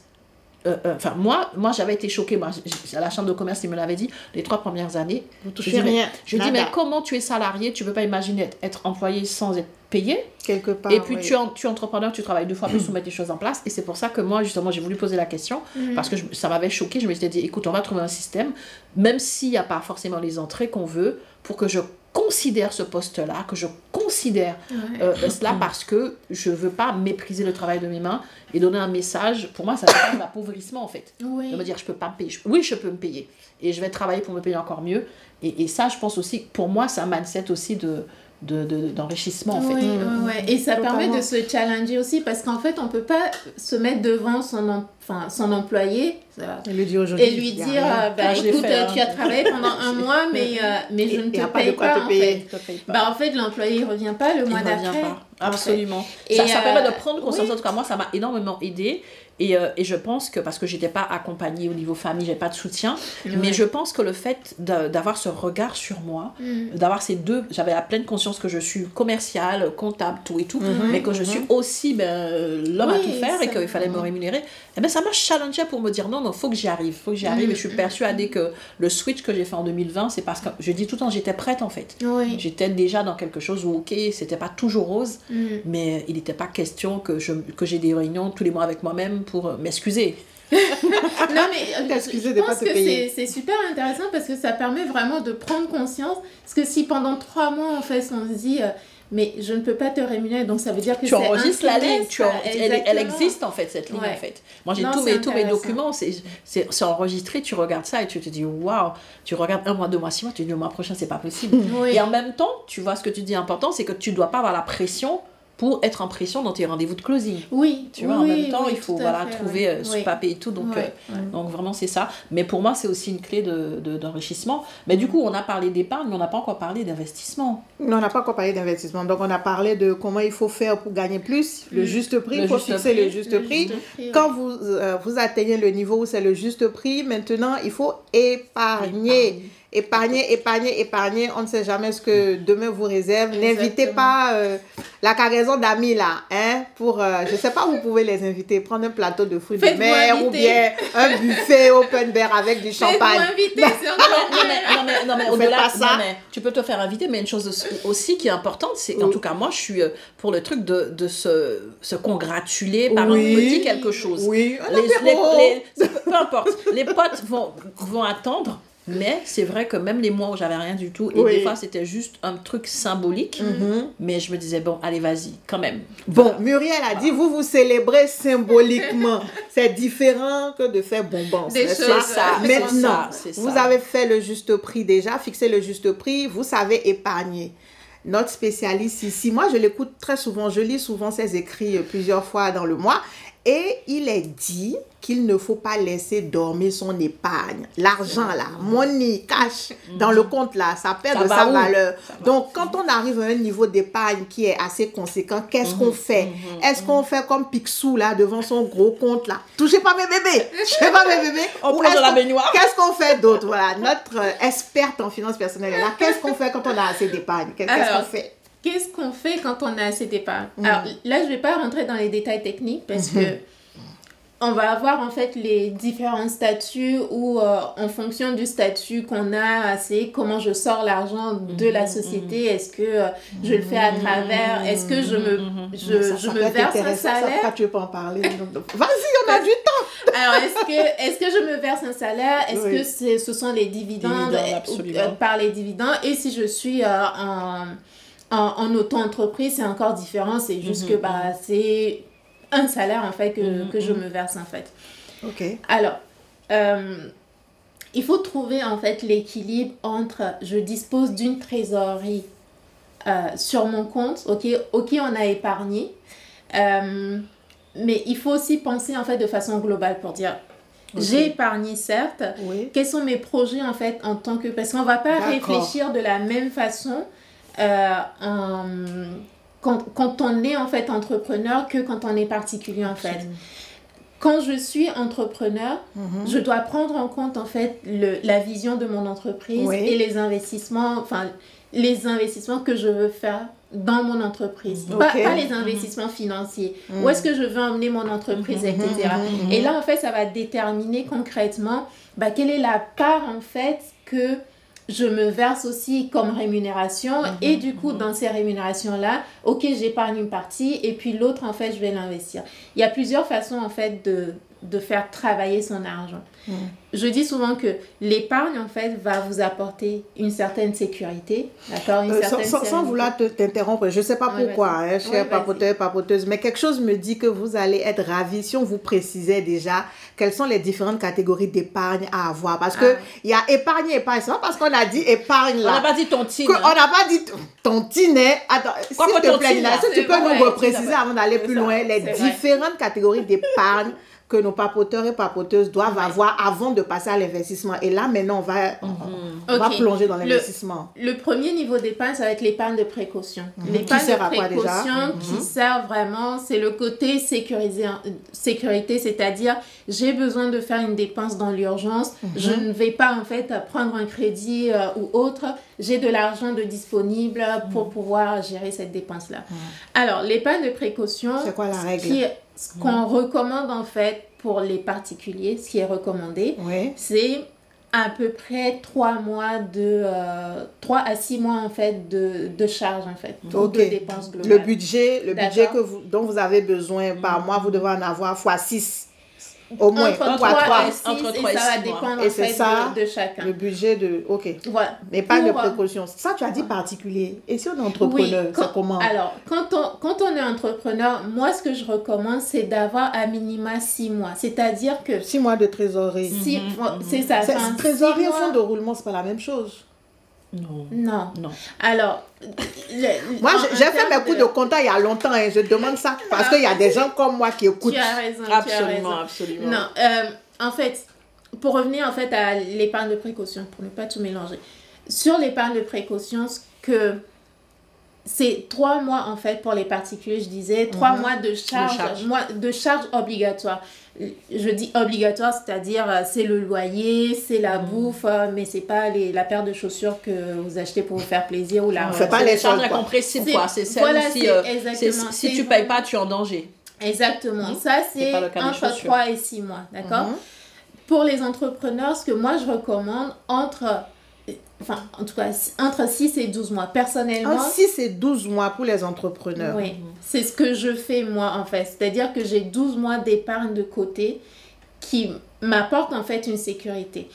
euh, euh, enfin moi moi j'avais été choquée. Moi à la chambre de commerce il me l'avait dit les trois premières années. Vous touchez rien. je dis mais comment tu es salarié? Tu peux pas imaginer être, employé sans être payé quelque part et puis tu, es, tu es entrepreneur tu travailles deux fois plus pour mettre les choses en place et c'est pour ça que moi justement j'ai voulu poser la question mhm. parce que ça m'avait choqué je me suis dit écoute on va trouver un système même s'il n'y a pas forcément les entrées qu'on veut pour que je considère ce poste-là, que je considère euh, cela parce que je ne veux pas mépriser le travail de mes mains et donner un message. Pour moi, ça un l'appauvrissement en fait. De me dire, je peux pas me payer. Oui, je peux me payer. Et je vais travailler pour me payer encore mieux. Et, et ça, je pense aussi, pour moi, c'est un mindset aussi de, d'enrichissement de, en fait. Oui, ouais. Et ça permet de se challenger aussi parce qu'en fait on peut pas se mettre devant son, enfin, son employé et lui dire, et lui dire bah, ah, écoute hein. tu as travaillé pendant un mois mais, euh, mais je ne te paye pas, te en fait. Bah, en fait l'employé il revient pas le mois d'après. Absolument. Ça, ça permet de euh, prendre conscience en tout cas moi ça m'a énormément aidé et, euh, et, je pense que, parce que j'étais pas accompagnée au niveau famille, j'ai pas de soutien, mais je pense que le fait d'avoir ce regard sur moi, mm. d'avoir ces deux, j'avais la pleine conscience que je suis commerciale, comptable, tout et tout, mm-hmm. mais que je suis mm-hmm. aussi ben, l'homme à tout faire et qu'il fallait me rémunérer, eh ben, ça m'a challengé pour me dire non, non, faut que j'y arrive, faut que j'y arrive. Et je suis mm. persuadée que le switch que j'ai fait en 2020, c'est parce que je dis tout le temps, j'étais prête en fait. J'étais déjà dans quelque chose où, ok, c'était pas toujours rose, mm. mais il n'était pas question que j'ai que des réunions tous les mois avec moi-même pour euh, m'excuser. non mais euh, je pense que c'est super intéressant parce que ça permet vraiment de prendre conscience parce que si pendant trois mois en fait on se dit euh, mais je ne peux pas te rémunérer. Donc ça veut dire que tu enregistres la ligne. Tu elle, elle, existe en fait cette ligne en fait. Moi j'ai tous mes tous mes documents c'est enregistré tu regardes ça et tu te dis waouh. Tu regardes un mois deux mois six mois tu te dis le mois prochain c'est pas possible. Et en même temps tu vois ce que tu dis important c'est que tu dois pas avoir la pression pour être en pression dans tes rendez-vous de closing. Oui. Tu vois, en même temps, il faut voilà, trouver euh, ce papier et tout. Donc, euh, donc vraiment, c'est ça. Mais pour moi, c'est aussi une clé d'enrichissement. De, mais du coup, on a parlé d'épargne, mais on n'a pas encore parlé d'investissement. Non, on n'a pas encore parlé d'investissement. Donc, on a parlé de comment il faut faire pour gagner plus, le juste prix, il faut fixer le juste prix. Quand vous, euh, vous atteignez le niveau où c'est le juste prix, maintenant, il faut épargner épargnez, épargnez, épargnez. On ne sait jamais ce que demain vous réserve. N'invitez pas euh, la cargaison d'amis là, hein, pour, euh, je sais pas, vous pouvez les inviter, prendre un plateau de fruits de mer ou bien un buffet open bar avec du champagne. Inviter, non, non, mais, non, mais, au-delà, ça. Mais, tu peux te faire inviter, mais une chose aussi qui est importante, c'est, en tout cas, moi, je suis euh, pour le truc de, de se, se congratuler par un petit quelque chose. Oui, les, les, peu importe, les potes vont, vont attendre mais c'est vrai que même les mois où j'avais rien du tout, et des fois c'était juste un truc symbolique, mhm. mais je me disais, bon, allez, vas-y, quand même. Bon, Muriel a dit, vous vous célébrez symboliquement. c'est différent que de faire bonbon. C'est ça. Maintenant, vous avez fait le juste prix déjà, fixé le juste prix, vous savez épargner notre spécialiste ici. Moi, je l'écoute très souvent, je lis souvent ses écrits plusieurs fois dans le mois. Et il est dit qu'il ne faut pas laisser dormir son épargne. L'argent là, money, cash, dans le compte là, ça perd Ça de sa où? valeur. Ça. Donc, quand on arrive à un niveau d'épargne qui est assez conséquent, qu'est-ce Mhm. qu'on fait? Est-ce qu'on fait comme Picsou là, devant son gros compte là? Touchez pas mes bébés Touchez pas mes bébés On est-ce dans la baignoire. Qu'est-ce qu'on fait d'autre? Voilà, notre euh, experte en finances personnelles est là. Qu'est-ce qu'on fait quand on a assez d'épargne? Qu'est-ce qu'on fait? Qu'est-ce qu'on fait quand on a assez d'épargne Mhm. Alors là, je vais pas rentrer dans les détails techniques parce que on va avoir en fait les différents statuts où euh, en fonction du statut qu'on a, c'est comment je sors l'argent de la société. Est-ce que euh, je le fais à travers Est-ce que je me, je, Ça- je ça me verse un ça, salaire? Pourquoi tu veux pas en parler. Vas-y, on a du temps. Alors, est-ce que, est que je me verse un salaire? Est-ce Oui. que c'est, ce sont les dividendes, Dividendes, absolument. euh, par les dividendes? Et si je suis en, en, en auto-entreprise, c'est encore différent. C'est juste Mhm, que bah, c'est un salaire en fait que, Mhm, que je me verse en fait. Ok. Alors, euh, il faut trouver en fait l'équilibre entre je dispose d'une trésorerie euh, sur mon compte, ok, ok, on a épargné, euh, mais il faut aussi penser en fait de façon globale pour dire j'ai épargné certes, Oui. quels sont mes projets en fait en tant que parce qu'on va pas réfléchir de la même façon en- quand, quand on est en fait entrepreneur que quand on est particulier en fait. Quand je suis entrepreneur, Mhm. je dois prendre en compte en fait le, la vision de mon entreprise Oui. et les investissements, enfin les investissements que je veux faire dans mon entreprise. Pas, pas les investissements financiers. Mhm. Où est-ce que je veux emmener mon entreprise, etc. mhm, mhm. Et là, en fait, ça va déterminer concrètement bah, quelle est la part en fait que je me verse aussi comme rémunération. Mhm, Et du coup, dans ces rémunérations-là, ok, j'épargne une partie et puis l'autre, en fait, je vais l'investir. Il y a plusieurs façons, en fait, de, de faire travailler son argent. Je dis souvent que l'épargne, en fait, va vous apporter une certaine sécurité, d'accord? Euh, sans, sans- sans vouloir te- t'interrompre, je ne sais pas Ouais, pourquoi, hein, cher Ouais, papoteur, papoteuse, mais quelque chose me dit que vous allez être ravis si on vous précisait déjà quelles sont les différentes catégories d'épargne à avoir. Parce que Ah. il y a épargne, épargne. C'est pas parce qu'on a dit épargne On n'a là. pas dit tontine. que- on n'a pas dit tontine. hein. Attends, s'il que te plaît, là, que tu peux nous repréciser avant d'aller plus loin les différentes catégories d'épargne que nos papoteurs et papoteuses doivent Ouais. avoir avant de passer à l'investissement. Et là, maintenant, on va, on va Ok. plonger dans l'investissement. Le premier niveau d'épargne, ça va être l'épargne de précaution. L'épargne sert à de précaution qui sert vraiment, c'est le côté sécurisé, euh, sécurité, c'est-à-dire j'ai besoin de faire une dépense dans l'urgence, je ne vais pas en fait prendre un crédit euh, ou autre, j'ai de l'argent de disponible pour pouvoir gérer cette dépense-là. Alors, l'épargne de précaution, C'est quoi la règle? qui ce qu'on recommande en fait pour les particuliers, ce qui est recommandé, Oui. c'est à peu près 3 mois de... euh, 3 à 6 mois en fait de, de charges en fait, ou Ok. de dépenses globales. Le budget, le budget que vous, dont vous avez besoin par mois, vous devez en avoir x 6. Au moins, Entre fois 3 trois. et 6 Entre et trois et ça va dépendre Et en c'est fait ça, de, de chacun. Le budget de. Ok. Voilà. Mais pas de euh, précaution. Ça, tu as dit particulier. Et si on est entrepreneur, quand- c'est comment Alors, quand on, quand on est entrepreneur, moi, ce que je recommande, c'est d'avoir à minima 6 mois. C'est-à-dire que 6 mois de trésorerie. si, c'est ça. C'est- enfin, Trésorerie six au mois- fond de roulement, c'est pas la même chose. Non. Non. Non. Alors, le- Moi, j'ai- fait mes coups de compta il y a longtemps et je demande ça parce qu'il y a des gens comme moi qui écoutent. Tu as raison, tu as raison. Absolument, absolument. Non, euh, en fait, pour revenir en fait à l'épargne de précaution, pour ne pas tout mélanger. Sur l'épargne de précaution, ce que c'est trois mois en fait pour les particuliers, je disais, trois mois de charges. mois de charges obligatoires. Je dis obligatoire, c'est-à-dire euh, c'est le loyer, c'est la bouffe, euh, mais c'est pas les, la paire de chaussures que vous achetez pour vous faire plaisir ou la fait pas C'est les charges incompressibles, C'est- quoi. C'est voilà, aussi, c'est euh, exactement, c'est- Si c'est tu payes pas, tu es en danger. Exactement. Mhm. Ça, c'est entre chaussures. 3 et 6 mois. D'accord Mhm. Pour les entrepreneurs, ce que moi je recommande, entre, enfin, en tout cas, entre 6 et 12 mois. Personnellement, En 6 et 12 mois pour les entrepreneurs. oui, c'est ce que je fais moi en fait. C'est-à-dire que j'ai 12 mois d'épargne de côté qui m'apporte en fait une sécurité.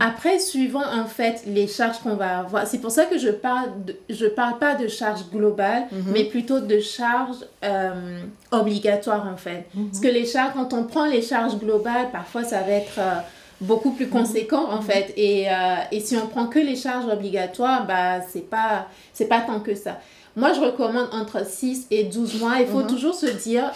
Après, suivant en fait les charges qu'on va avoir, c'est pour ça que je parle de, je parle pas de charges globales, mais plutôt de charges euh, obligatoires en fait. Parce que les charges, quand on prend les charges globales, parfois ça va être euh, beaucoup plus conséquent en fait. Et, euh, et si on prend que les charges obligatoires, bah c'est pas c'est pas tant que ça. Moi, je recommande entre 6 et 12 mois. Il faut toujours se dire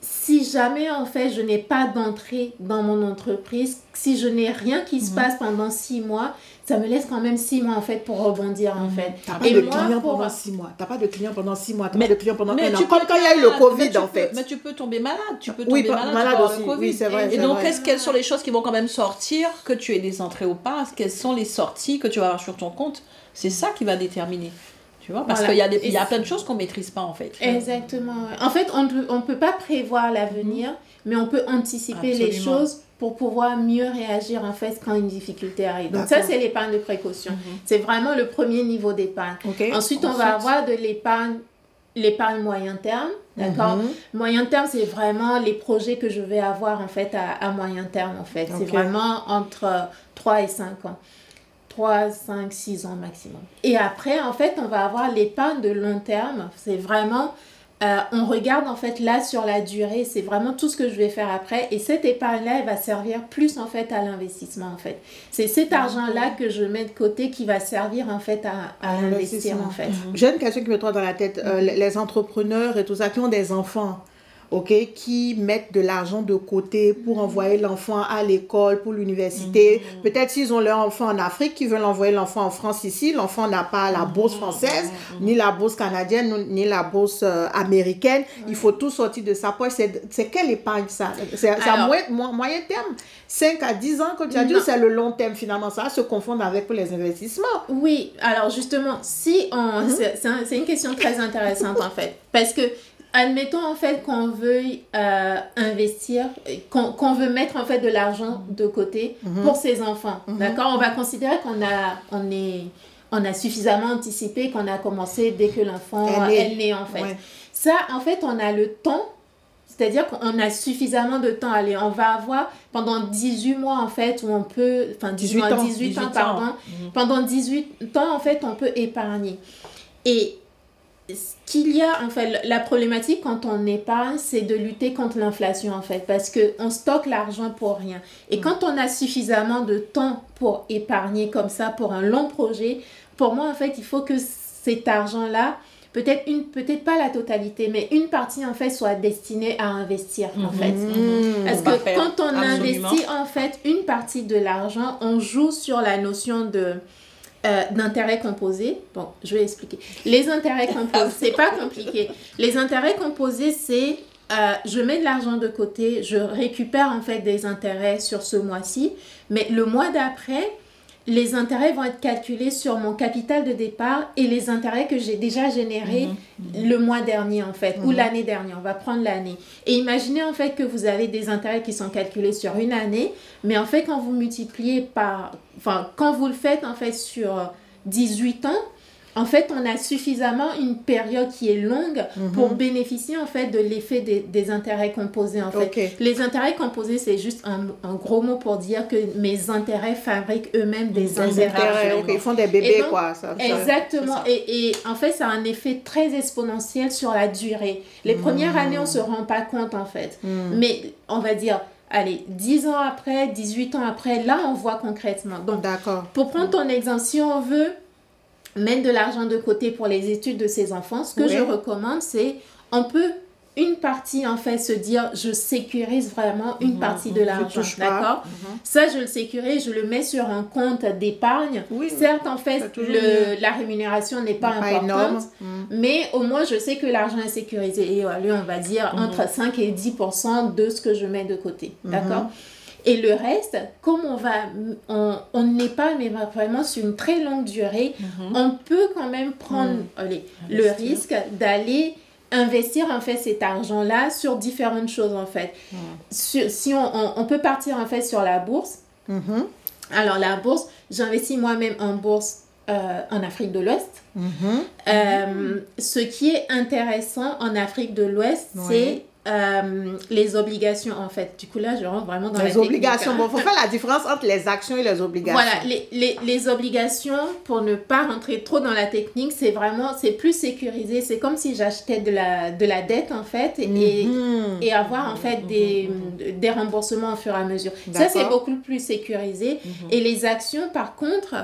si jamais en fait je n'ai pas d'entrée dans mon entreprise, si je n'ai rien qui se passe pendant six mois, ça me laisse quand même six mois en fait pour rebondir en fait. T'as pas de clients pendant six mois. T'as pas de clients pendant six mois. T'as pas de clients pendant un an. Comme quand il y a eu le Covid en fait. Mais tu peux tomber malade. Tu peux tomber malade, malade aussi. Le COVID. Oui, c'est vrai. Et donc, quest quelles sont les choses qui vont quand même sortir, que tu aies des entrées ou pas? Quelles sont les sorties que tu vas avoir sur ton compte? C'est ça qui va déterminer. Tu vois, parce qu'il y, a il y a plein de choses qu'on ne maîtrise pas en fait. Exactement. En fait, on ne peut pas prévoir l'avenir, mais on peut anticiper les choses pour pouvoir mieux réagir en fait quand une difficulté arrive. Donc ça, c'est l'épargne de précaution. Mhm. C'est vraiment le premier niveau d'épargne. Ensuite, on va avoir de l'épargne l'épargne moyen terme, d'accord? Mhm. Moyen terme, c'est vraiment les projets que je vais avoir en fait à, moyen terme en fait. C'est vraiment entre 3 et 5 ans. 3, 5, 6 ans maximum. Et après, en fait, on va avoir l'épargne de long terme. C'est vraiment euh, on regarde en fait là sur la durée, c'est vraiment tout ce que je vais faire après et cette épargne-là, elle va servir plus en fait à l'investissement en fait. C'est cet argent-là que je mets de côté qui va servir en fait à, à investir en fait. J'ai une question qui me trotte dans la tête. Euh, les entrepreneurs et tout ça qui ont des enfants, ok, qui mettent de l'argent de côté pour envoyer l'enfant à l'école, pour l'université. Mm. Peut-être s'ils ont leur enfant en Afrique, qui veulent envoyer l'enfant en France ici, l'enfant n'a pas la bourse mm. française, mm. ni la bourse canadienne, ni la bourse euh, américaine. Il faut tout sortir de sa poche. C'est quelle épargne ça? C'est à moyen, moyen, terme? 5 à 10 ans, quand tu as dit, c'est le long terme finalement? Ça va se confondre avec les investissements. Oui, alors justement, si on... Mm-hmm. C'est une question très intéressante en fait. Parce que admettons en fait qu'on veuille euh, investir, qu'on veut mettre en fait de l'argent de côté mhm. pour ses enfants. Mhm. D'accord? On va considérer qu'on a, on est, on a suffisamment anticipé, qu'on a commencé dès que l'enfant est né en fait. Ça, en fait, on a le temps. C'est-à-dire qu'on a suffisamment de temps. Allez, on va avoir pendant 18 mois, en fait, où on peut... Enfin, 18, ans, 18, ans, pardon. Mhm. Pendant 18 ans, en fait, on peut épargner. Et ce qu'il y a, en fait, la problématique quand on épargne, c'est de lutter contre l'inflation, en fait, parce qu'on stocke l'argent pour rien. Et mm. quand on a suffisamment de temps pour épargner comme ça, pour un long projet, pour moi, en fait, il faut que cet argent-là, peut-être une peut-être pas la totalité mais une partie en fait soit destinée à investir en mm-hmm. fait mm-hmm. parce que quand on investit en fait une partie de l'argent on joue sur la notion de euh, d'intérêts composés. Bon, je vais expliquer. Les intérêts composés, c'est pas compliqué. Les intérêts composés, c'est euh, je mets de l'argent de côté, je récupère en fait des intérêts sur ce mois-ci, mais le mois d'après, les intérêts vont être calculés sur mon capital de départ et les intérêts que j'ai déjà générés mhm. Le mois dernier en fait ou mhm. l'année dernière. On va prendre l'année. Et imaginez en fait que vous avez des intérêts qui sont calculés sur une année, mais en fait quand vous multipliez par, enfin quand vous le faites en fait sur 18 ans, en fait, on a suffisamment une période qui est longue mhm. pour bénéficier en fait de l'effet des, intérêts composés. En fait, les intérêts composés, c'est juste un, gros mot pour dire que mes intérêts fabriquent eux-mêmes des intérêts. Ils font des bébés, quoi. exactement. Et, en fait, ça a un effet très exponentiel sur la durée. Les premières mhm. années, on se rend pas compte en fait. Mhm. Mais on va dire allez, 10 ans après, 18 ans après, là, on voit concrètement. Donc, pour prendre ton exemple, si on veut mettre de l'argent de côté pour les études de ses enfants, ce que je recommande, c'est on peut une partie en fait se dire je sécurise vraiment une mhm, partie de mhm. l'argent d'accord? Mhm. ça je le sécurise je le mets sur un compte d'épargne. Certes en fait le, la rémunération n'est pas importante mais au moins je sais que l'argent est sécurisé. Et lui on va dire entre 5 et 10 de ce que je mets de côté d'accord? Et le reste, comme on va, on n'est pas, mais vraiment sur une très longue durée, mhm. on peut quand même prendre mhm. le risque d'aller investir en fait cet argent-là sur différentes choses en fait. si on, on, peut partir en fait sur la bourse. Mhm. Alors la bourse, j'investis moi-même en bourse euh, en Afrique de l'Ouest. Euh, ce qui est intéressant en Afrique de l'Ouest, c'est euh, les obligations en fait. Du coup là, je rentre vraiment dans les obligations. Hein. Bon, faut faire la différence entre les actions et les obligations. Voilà, les, les, les obligations, pour ne pas rentrer trop dans la technique, c'est vraiment, c'est plus sécurisé. C'est comme si j'achetais de la, de la dette en fait et, mhm. et avoir en fait des, des remboursements au fur et à mesure. Ça, c'est beaucoup plus sécurisé. Mhm. Et les actions, par contre,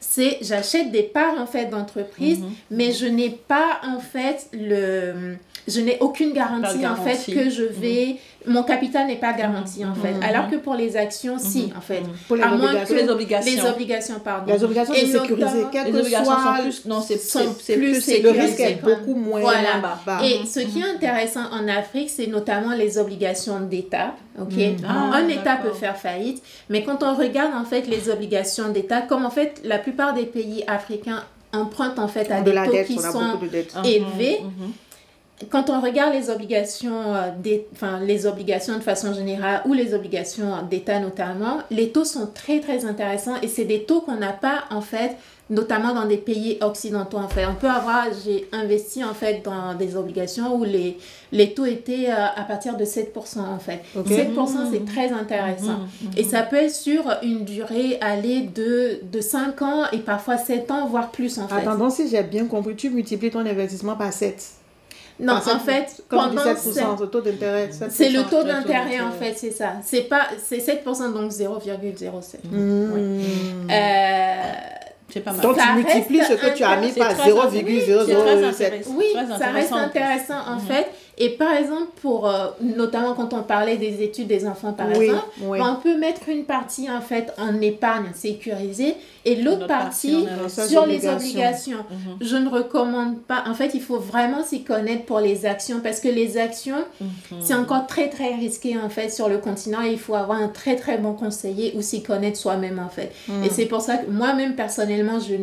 c'est j'achète des parts en fait d'entreprise, mhm. mais je n'ai pas en fait le je n'ai aucune garantie, en fait que je vais, mon capital n'est pas garanti en fait. Mhm. Alors que pour les actions, si en fait. Pour les À moins obligations. que Les obligations. Les obligations, pardon. Les obligations, Et c'est sécurisé. notamment- Quel Les que sont plus. Non, c'est sont plus plus le sécurisées. risque est sécurisé. beaucoup moins Voilà. bas. Et ce qui est intéressant en Afrique, c'est notamment les obligations d'État. Ok, Ah, un État peut faire faillite, mais quand on regarde en fait les obligations d'État, comme en fait la plupart des pays africains empruntent en fait à de des la taux dette, qui sont de élevés, Mhm. Quand on regarde les obligations, euh, des, enfin, les obligations de façon générale ou les obligations d'État notamment, les taux sont très très intéressants et c'est des taux qu'on n'a pas en fait, notamment dans des pays occidentaux en fait. On peut avoir, j'ai investi en fait dans des obligations où les, les taux étaient euh, à partir de 7% en fait. Ok. 7% c'est très intéressant. Et ça peut être sur une durée aller de, de 5 ans et parfois 7 ans, voire plus en fait. Attends, donc si j'ai bien compris, tu multiplies ton investissement par 7. Non, en 7, fait, Comme pendant 17%, sept- le taux d'intérêt. 7%. C'est le taux d'intérêt en fait, c'est ça. C'est pas c'est 7% donc 0,07. Mmh. Euh, C'est pas mal. Donc Ça tu multiplies ce que tu as mis par très int- oui, c'est très 0,007. intéressant. oui, ça reste intéressant en intéressant en fait. Et par exemple, pour euh, notamment quand on parlait des études des enfants par Oui, exemple, oui. on peut mettre une partie en fait en épargne sécurisée et l'autre partie sur les Obligations. Mhm. Je ne recommande pas. En fait, il faut vraiment s'y connaître pour les actions parce que les actions, Mhm. c'est encore très très risqué en fait sur le continent et il faut avoir un très très bon conseiller ou s'y connaître soi-même en fait. Et c'est pour ça que moi-même personnellement, je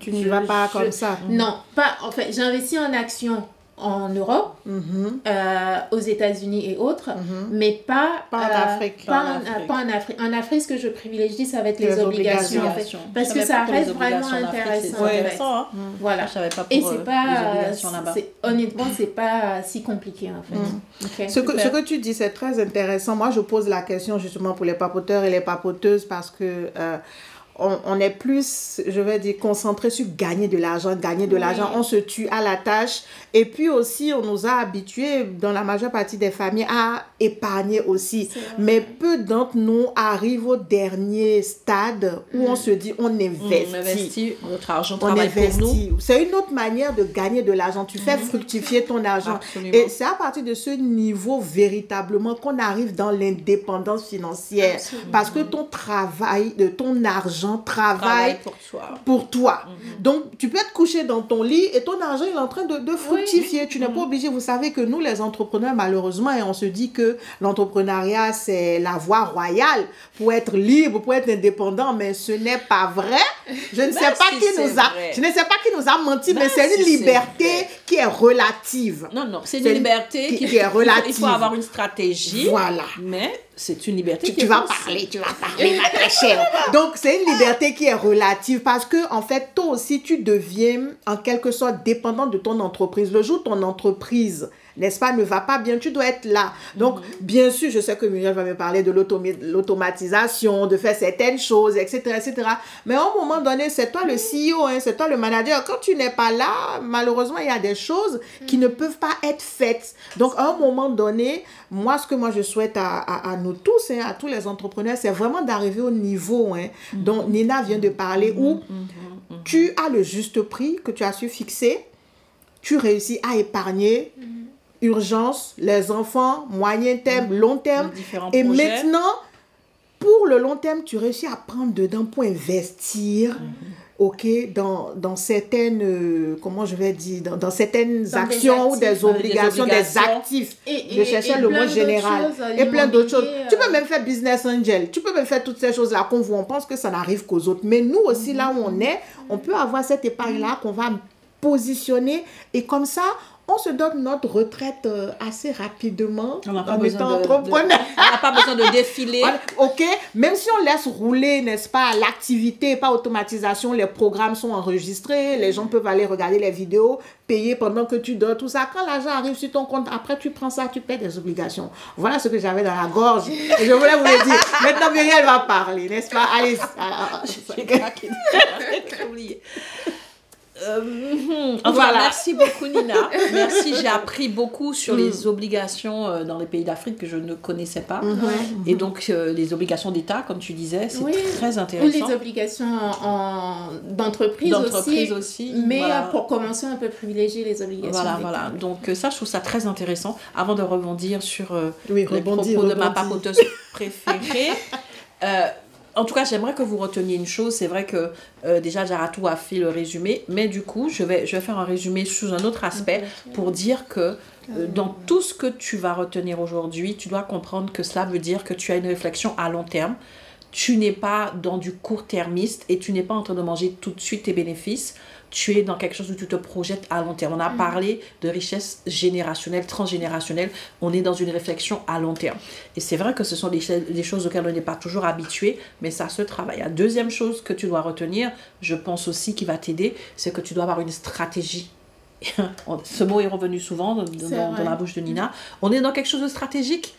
Tu ne vas pas je- comme ça. non, pas en fait, j'investis en actions en Europe, Mhm, euh, aux États-Unis et autres, mhm. mais pas, Pas en euh, Afrique. Pas, Pas en, Afrique. pas en Afrique. En Afrique, ce que je privilégie, ça va être les, Les obligations, obligations. en fait. Obligations. Parce que ça reste vraiment intéressant, C'est en fait. hein. Voilà. Je savais pas Et pour c'est euh, pas, les obligations là-bas. c'est- honnêtement, c'est pas si compliqué en fait. Ok. Ce que, Super. ce que tu dis, c'est très intéressant. Moi, je pose la question justement pour les papoteurs et les papoteuses parce que euh, on, on est plus, je vais dire, concentré sur gagner de l'argent, gagner de Oui. l'argent. On se tue à la tâche. Et puis aussi, on nous a habitués, dans la majeure partie des familles, à épargner aussi. Mais peu d'entre nous arrivent au dernier stade où on se dit, on Mm, investit. On investit, notre argent On investit. C'est une autre manière de gagner de l'argent. Tu fais fructifier ton argent. Absolument. Et c'est à partir de ce niveau véritablement qu'on arrive dans l'indépendance financière. Absolument. Parce que ton travail, de ton argent travaille Travaille pour toi. pour toi. Mhm. Donc, tu peux être couché dans ton lit et ton argent il est en train de, de fructifier. Tu n'es Mhm. pas obligé. Vous savez que nous, les entrepreneurs, malheureusement, et on se dit que l'entrepreneuriat, c'est la voie royale pour être libre, pour être indépendant, mais ce n'est pas vrai. Je ne sais pas si, qui nous a, vrai. je ne sais pas qui nous a menti, Ben mais c'est une si, liberté qui est relative. Non, non, c'est une liberté qui- qui, est faut- Il relative. faut avoir une stratégie. Voilà. Mais c'est une liberté Tu, qui tu est vas parler, tu vas parler, ma très chère. Donc, c'est une liberté qui est relative parce que, en fait, toi aussi, tu deviens en quelque sorte dépendant de ton entreprise. Le jour où ton entreprise, n'est-ce pas, ne va pas bien, tu dois être là. Donc, bien sûr, je sais que Muriel va me parler de l'automatisation, de faire certaines choses, etc., etc. Mais à un moment donné, c'est toi le CEO, hein, c'est toi le manager. Quand tu n'es pas là, malheureusement, il y a des choses qui ne peuvent pas être faites. Donc, à un moment donné, moi, ce que moi je souhaite à, à, à nous tous, hein, à tous les entrepreneurs, c'est vraiment d'arriver au niveau hein, dont Nina vient de parler, où tu as le juste prix que tu as su fixer, tu réussis à épargner, urgence, les enfants, moyen terme, long terme. Et projets. maintenant, pour le long terme, tu réussis à prendre dedans pour investir. Ok, dans, dans certaines, euh, comment je vais dire, dans, dans certaines actions ou actifs, des obligations, des actifs. Et- je cherchais le mot général. euh, et plein d'autres choses. Tu peux euh, même faire business angel. Tu peux même faire toutes ces choses-là qu'on voit. On pense que ça n'arrive qu'aux autres. Mais nous aussi, là où on est, on peut avoir cette épargne-là qu'on va positionner. Et comme ça, on se donne notre retraite euh, assez rapidement On n'a pas en besoin étant de- de- entrepreneur. On n'a pas besoin de défiler. Ok, même si on laisse rouler, n'est-ce pas, l'activité, pas automatisation, les programmes sont enregistrés, les gens peuvent aller regarder les vidéos, payer pendant que tu dors, tout ça. Quand l'argent arrive sur ton compte, après tu prends ça, tu paies des obligations. Voilà ce que j'avais dans la gorge. Et je voulais vous le dire. Maintenant, Muriel va parler, n'est-ce pas? Allez. ah, Euh, voilà. merci beaucoup Nina. Merci, j'ai appris beaucoup sur les mm. obligations euh, dans les pays d'Afrique que je ne connaissais pas. Mm-hmm. Et donc euh, les obligations d'État, comme tu disais, c'est très intéressant. Ou les obligations en, d'entreprise, aussi, aussi. Mais pour commencer, on peut privilégier les obligations. Voilà, voilà. Donc ça, je trouve ça très intéressant. Avant de rebondir sur les propos de ma papoteuse préférée. en tout cas, j'aimerais que vous reteniez une chose. C'est vrai que euh, déjà, Jaratou a fait le résumé, mais du coup, je vais, je vais faire un résumé sous un autre aspect pour dire que euh, dans tout ce que tu vas retenir aujourd'hui, tu dois comprendre que cela veut dire que tu as une réflexion à long terme. Tu n'es pas dans du court-termiste et tu n'es pas en train de manger tout de suite tes bénéfices tu es dans quelque chose où tu te projettes à long terme. On a mm. parlé de richesse générationnelle, transgénérationnelle. On est dans une réflexion à long terme. Et c'est vrai que ce sont des, des choses auxquelles on n'est pas toujours habitué, mais ça se travaille. La deuxième chose que tu dois retenir, je pense aussi qui va t'aider, c'est que tu dois avoir une stratégie ce mot est revenu souvent dans, dans, la bouche de Nina. On est dans quelque chose de stratégique,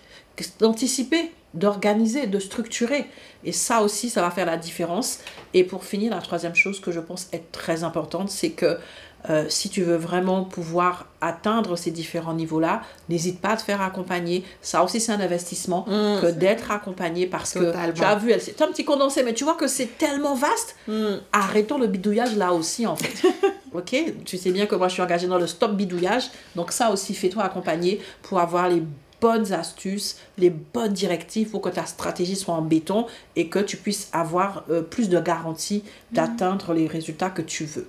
d'anticiper, d'organiser, de structurer. Et ça aussi, ça va faire la différence. Et pour finir, la troisième chose que je pense être très importante, c'est que euh, si tu veux vraiment pouvoir atteindre ces différents niveaux-là, n'hésite pas à te faire accompagner. Ça aussi, c'est un investissement mmh. que d'être accompagné parce que tu as vu, c'est un petit condensé, mais tu vois que c'est tellement vaste. Mmh. Arrêtons le bidouillage là aussi, en fait. ok? Tu sais bien que moi, je suis engagée dans le stop bidouillage. Donc, ça aussi, fais-toi accompagner pour avoir les bonnes astuces, les bonnes directives pour que ta stratégie soit en béton et que tu puisses avoir euh, plus de garantie d'atteindre les résultats que tu veux.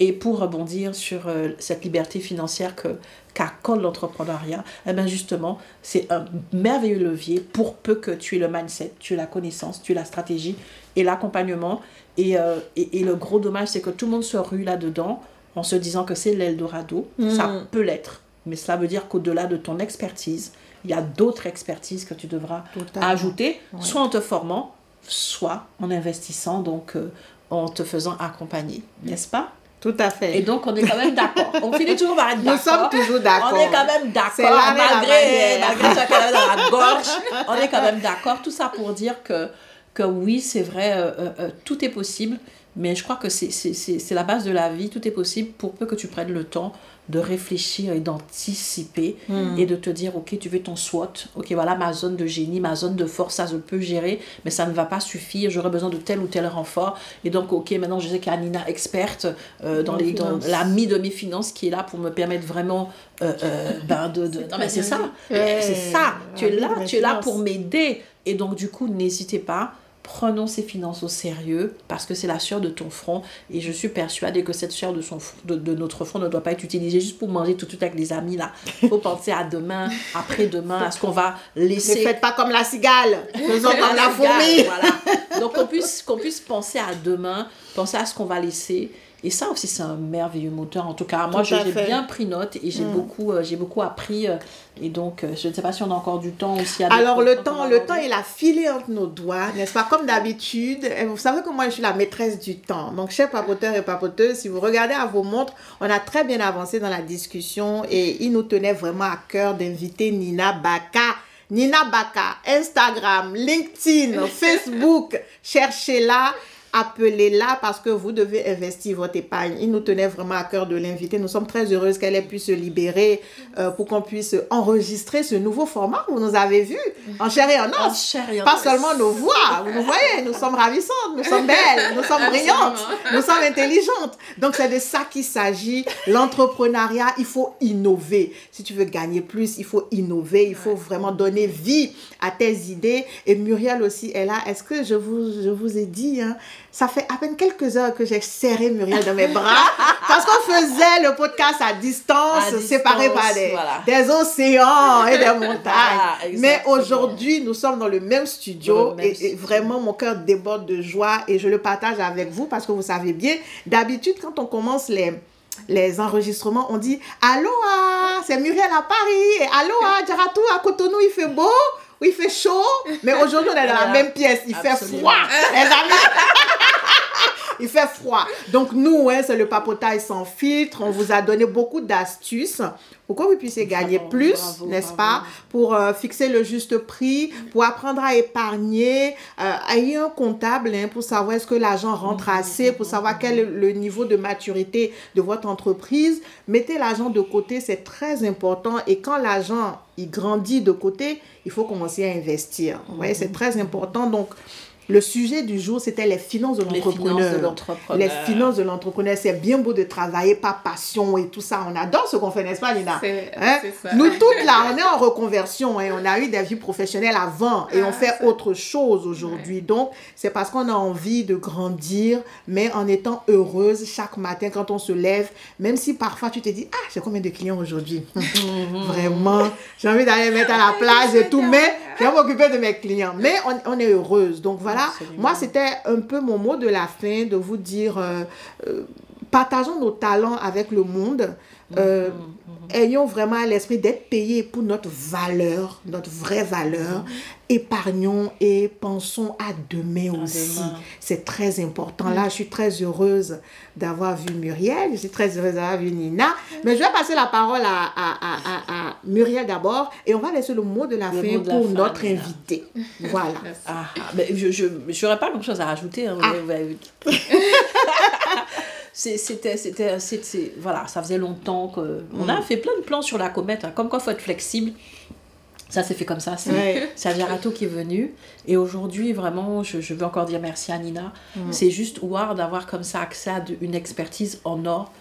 Et pour rebondir sur euh, cette liberté financière que qu'accorde l'entrepreneuriat, eh bien justement, c'est un merveilleux levier pour peu que tu aies le mindset, tu aies la connaissance, tu aies la stratégie et l'accompagnement. Et, euh, et, et, le gros dommage, c'est que tout le monde se rue là-dedans en se disant que c'est l'Eldorado. Ça mm. peut l'être, mais cela veut dire qu'au-delà de ton expertise, il y a d'autres expertises que tu devras ajouter, soit en te formant, soit en investissant, donc euh, en te faisant accompagner, n'est-ce pas? Tout à fait. Et donc, on est quand même d'accord. On finit toujours par être d'accord. Nous sommes toujours d'accord. On est quand même d'accord. Malgré, malgré qu'il dans la gorge, on est quand même d'accord. Tout ça pour dire que, que oui, c'est vrai, euh, euh, tout est possible. Mais je crois que c'est la base de la vie. Tout est possible pour peu que tu prennes le temps de réfléchir et d'anticiper hmm. et de te dire, ok, tu veux ton SWOT, ok, voilà ma zone de génie, ma zone de force, ça je peux gérer, mais ça ne va pas suffire, j'aurais besoin de tel ou tel renfort. Et donc, ok, maintenant je sais qu'il y a Nina experte euh, dans, les, dans l'ami de mes finances qui est là pour me permettre vraiment euh, euh, ben de, de... Non, mais c'est ça, c'est ça, tu es là, tu es là pour m'aider. Et donc, du coup, n'hésitez pas prenons ces finances au sérieux parce que c'est la sueur de ton front et je suis persuadée que cette sueur de, son, de, de, notre front ne doit pas être utilisée juste pour manger tout de suite avec les amis là. Il faut penser à demain, après-demain, à ce qu'on va laisser. Ne faites pas comme la cigale, faisons comme la fourmi. Voilà. Donc qu'on puisse, qu'on puisse penser à demain, penser à ce qu'on va laisser et ça aussi, c'est un merveilleux moteur. En tout cas, moi, j'ai bien pris note et j'ai mm. beaucoup, euh, j'ai beaucoup appris. Euh, et donc, euh, je ne sais pas si on a encore du temps ou s'il y a Alors, le temps, le temps, il a filé entre nos doigts, n'est-ce pas? Comme d'habitude. Vous savez que moi, je suis la maîtresse du temps. Donc, chers papoteurs et papoteuses, si vous regardez à vos montres, on a très bien avancé dans la discussion et il nous tenait vraiment à cœur d'inviter Nina Baka. Nina Baka, Instagram, LinkedIn, Facebook, cherchez-la appelez-la parce que vous devez investir votre épargne. Il nous tenait vraiment à cœur de l'inviter. Nous sommes très heureuses qu'elle ait pu se libérer euh, pour qu'on puisse enregistrer ce nouveau format. Vous nous avez vu en chair et en os. Pas seulement nos voix. Vous nous voyez, nous sommes ravissantes, nous sommes belles, nous sommes brillantes, nous sommes intelligentes. Donc c'est de ça qu'il s'agit. L'entrepreneuriat, il faut innover. Si tu veux gagner plus, il faut innover. Il faut vraiment donner vie à tes idées. Et Muriel aussi est là. Est-ce que je vous, je vous ai dit, hein, ça fait à peine quelques heures que j'ai serré Muriel dans mes bras parce qu'on faisait le podcast à distance, séparé par des, des, océans et des montagnes. Mais aujourd'hui, nous sommes dans le même studio et, vraiment mon cœur déborde de joie et je le partage avec vous parce que vous savez bien, d'habitude, quand on commence les les enregistrements, on dit Allô, c'est Muriel à Paris, et Allô, Djaratou, à Cotonou, il fait beau, il fait chaud, mais aujourd'hui, on est dans la même pièce, il fait froid, les amis. il fait froid. Donc nous, hein, c'est le papotage sans filtre. On vous a donné beaucoup d'astuces pour que vous puissiez gagner plus, n'est-ce pas? Pour euh, fixer le juste prix, pour apprendre à épargner, euh, ayez un comptable hein, pour savoir est-ce que l'argent rentre mm-hmm. assez, pour savoir quel est le niveau de maturité de votre entreprise. Mettez l'argent de côté, c'est très important. Et quand l'argent il grandit de côté, il faut commencer à investir. Vous voyez, c'est très important. Donc, le sujet du jour, c'était les finances de l'entrepreneur. Les finances de l'entrepreneur. C'est bien beau de travailler par passion et tout ça. On adore ce qu'on fait, n'est-ce pas, Nina? Hein? Nous toutes là, on est en reconversion. et On a eu des vies professionnelles avant et on ah, fait autre chose aujourd'hui. Donc, c'est parce qu'on a envie de grandir, mais en étant heureuse chaque matin quand on se lève, même si parfois tu te dis, ah, j'ai combien de clients aujourd'hui? Vraiment, j'ai envie d'aller mettre à la plage et tout, mais je vais m'occuper de mes clients. Mais on, on est heureuse. Donc, voilà moi, c'était un peu mon mot de la fin de vous dire, euh, euh, partageons nos talents avec le monde. Euh, mm-hmm. Ayons vraiment à l'esprit d'être payés pour notre valeur, notre vraie valeur. Mm-hmm épargnons et pensons à demain aussi. C'est très important. Là, je suis très heureuse d'avoir vu Muriel, je suis très heureuse d'avoir vu Nina. Mais je vais passer la parole à, à, à, Muriel d'abord et on va laisser le mot de la fin pour notre invité. Voilà. Ah, je n'aurais pas grand-chose à rajouter. Hein, ah. c'était c'était voilà ça faisait longtemps que on a mm. fait plein de plans sur la comète hein. comme quoi faut être flexible ça s'est fait comme ça. C'est ouais. qui est venu. Et aujourd'hui, vraiment, je, veux encore dire merci à Nina. Mm. C'est juste wow d'avoir comme ça accès à une expertise en or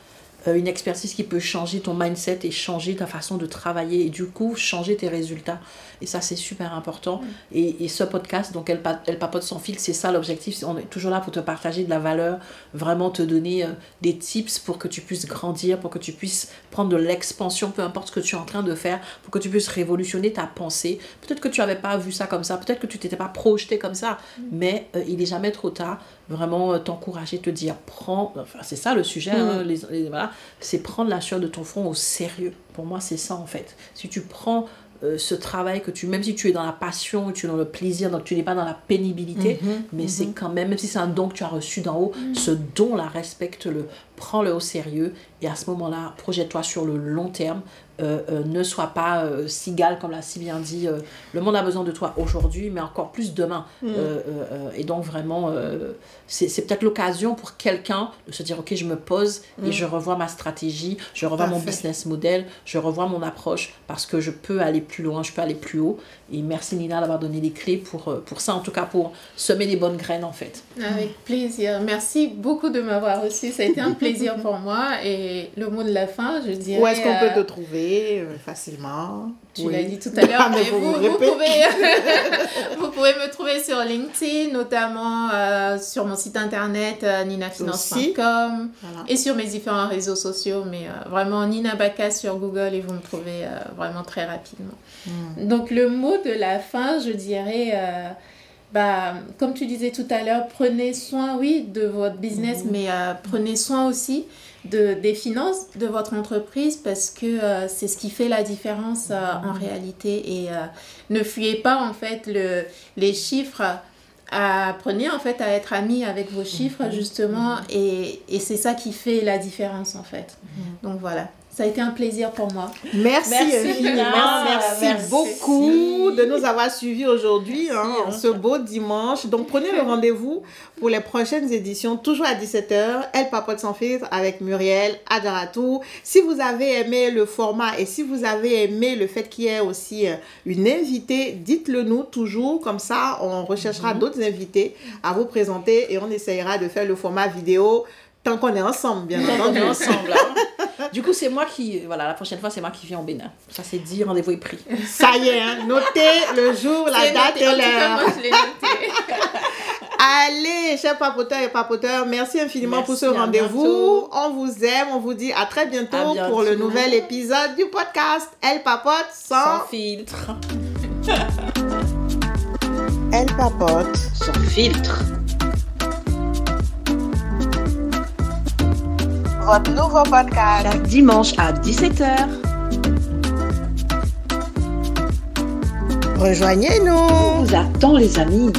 une expertise qui peut changer ton mindset et changer ta façon de travailler et du coup changer tes résultats. Et ça, c'est super important. Mm. Et, et, ce podcast, donc elle, elle papote sans fil, c'est ça l'objectif. On est toujours là pour te partager de la valeur, vraiment te donner euh, des tips pour que tu puisses grandir, pour que tu puisses prendre de l'expansion, peu importe ce que tu es en train de faire, pour que tu puisses révolutionner ta pensée. Peut-être que tu n'avais pas vu ça comme ça, peut-être que tu t'étais pas projeté comme ça, mm. mais euh, il n'est jamais trop tard. Vraiment t'encourager, te dire, prends, enfin, c'est ça le sujet, hein, mm. les, voilà, c'est prendre la sueur de ton front au sérieux. Pour moi, c'est ça en fait. Si tu prends euh, ce travail que tu, même si tu es dans la passion, tu es dans le plaisir, donc tu n'es pas dans la pénibilité, mhm, mais c'est mhm. quand même, même si c'est un don que tu as reçu d'en haut, mhm. ce don-là, respecte-le, prends-le au sérieux et à ce moment-là, projette-toi sur le long terme. Euh, euh, ne sois pas euh, cigale, comme l'a si bien dit. le monde a besoin de toi aujourd'hui, mais encore plus demain. Mm. et donc, vraiment, c'est peut-être l'occasion pour quelqu'un de se dire Ok, je me pose et mm. je revois ma stratégie, je revois mon business model, je revois mon approche parce que je peux aller plus loin, je peux aller plus haut. Et merci Nina d'avoir donné les clés pour, pour ça, en tout cas pour semer les bonnes graines en fait. Avec plaisir. Merci beaucoup de m'avoir reçu. Ça a été un plaisir pour moi. Et le mot de la fin, je dirais. Où est-ce qu'on peut te trouver euh, facilement? Tu l'as dit tout à l'heure, mais vous, vous, pouvez, vous pouvez me trouver sur LinkedIn, notamment euh, sur mon site internet euh, ninafinance.com et sur mes différents réseaux sociaux, mais vraiment Nina Baka sur Google et vous me trouvez vraiment très rapidement. Hmm. Donc le mot de la fin, je dirais bah, comme tu disais tout à l'heure, prenez soin, oui, de votre business, hmm. mais prenez soin aussi de, des finances de votre entreprise parce que euh, c'est ce qui fait la différence euh, en réalité. Et euh, ne fuyez pas en fait le, les chiffres. Apprenez en fait à être ami avec vos chiffres mhm. justement mhm. et, et c'est ça qui fait la différence en fait. Donc voilà. Ça a été un plaisir pour moi. Merci, infiniment. Merci, beaucoup de nous avoir suivis aujourd'hui, hein, hein. ce beau dimanche. Donc, prenez le rendez-vous pour les prochaines éditions, toujours à 17h. Elle papote sans filtre avec Muriel Adjaratou. Si vous avez aimé le format et si vous avez aimé le fait qu'il y ait aussi euh, une invitée, dites-le nous toujours. Comme ça, on recherchera mhm. d'autres invités à vous présenter et on essayera de faire le format vidéo tant qu'on est ensemble, bien entendu. On est ensemble. Hein. Du coup, c'est moi qui. Voilà, la prochaine fois, c'est moi qui viens au Bénin. Ça, c'est dit, rendez-vous est pris. Ça y est, hein, notez le jour, la date et l'heure. Allez, chers papoteurs et papoteurs, merci infiniment pour ce rendez-vous. On vous aime, on vous dit à très bientôt, pour le nouvel épisode du podcast Elle papote sans, sans filtre. Elle papote sans filtre. Votre nouveau podcast. Chaque dimanche à 17h. Rejoignez-nous. On vous attend les amis.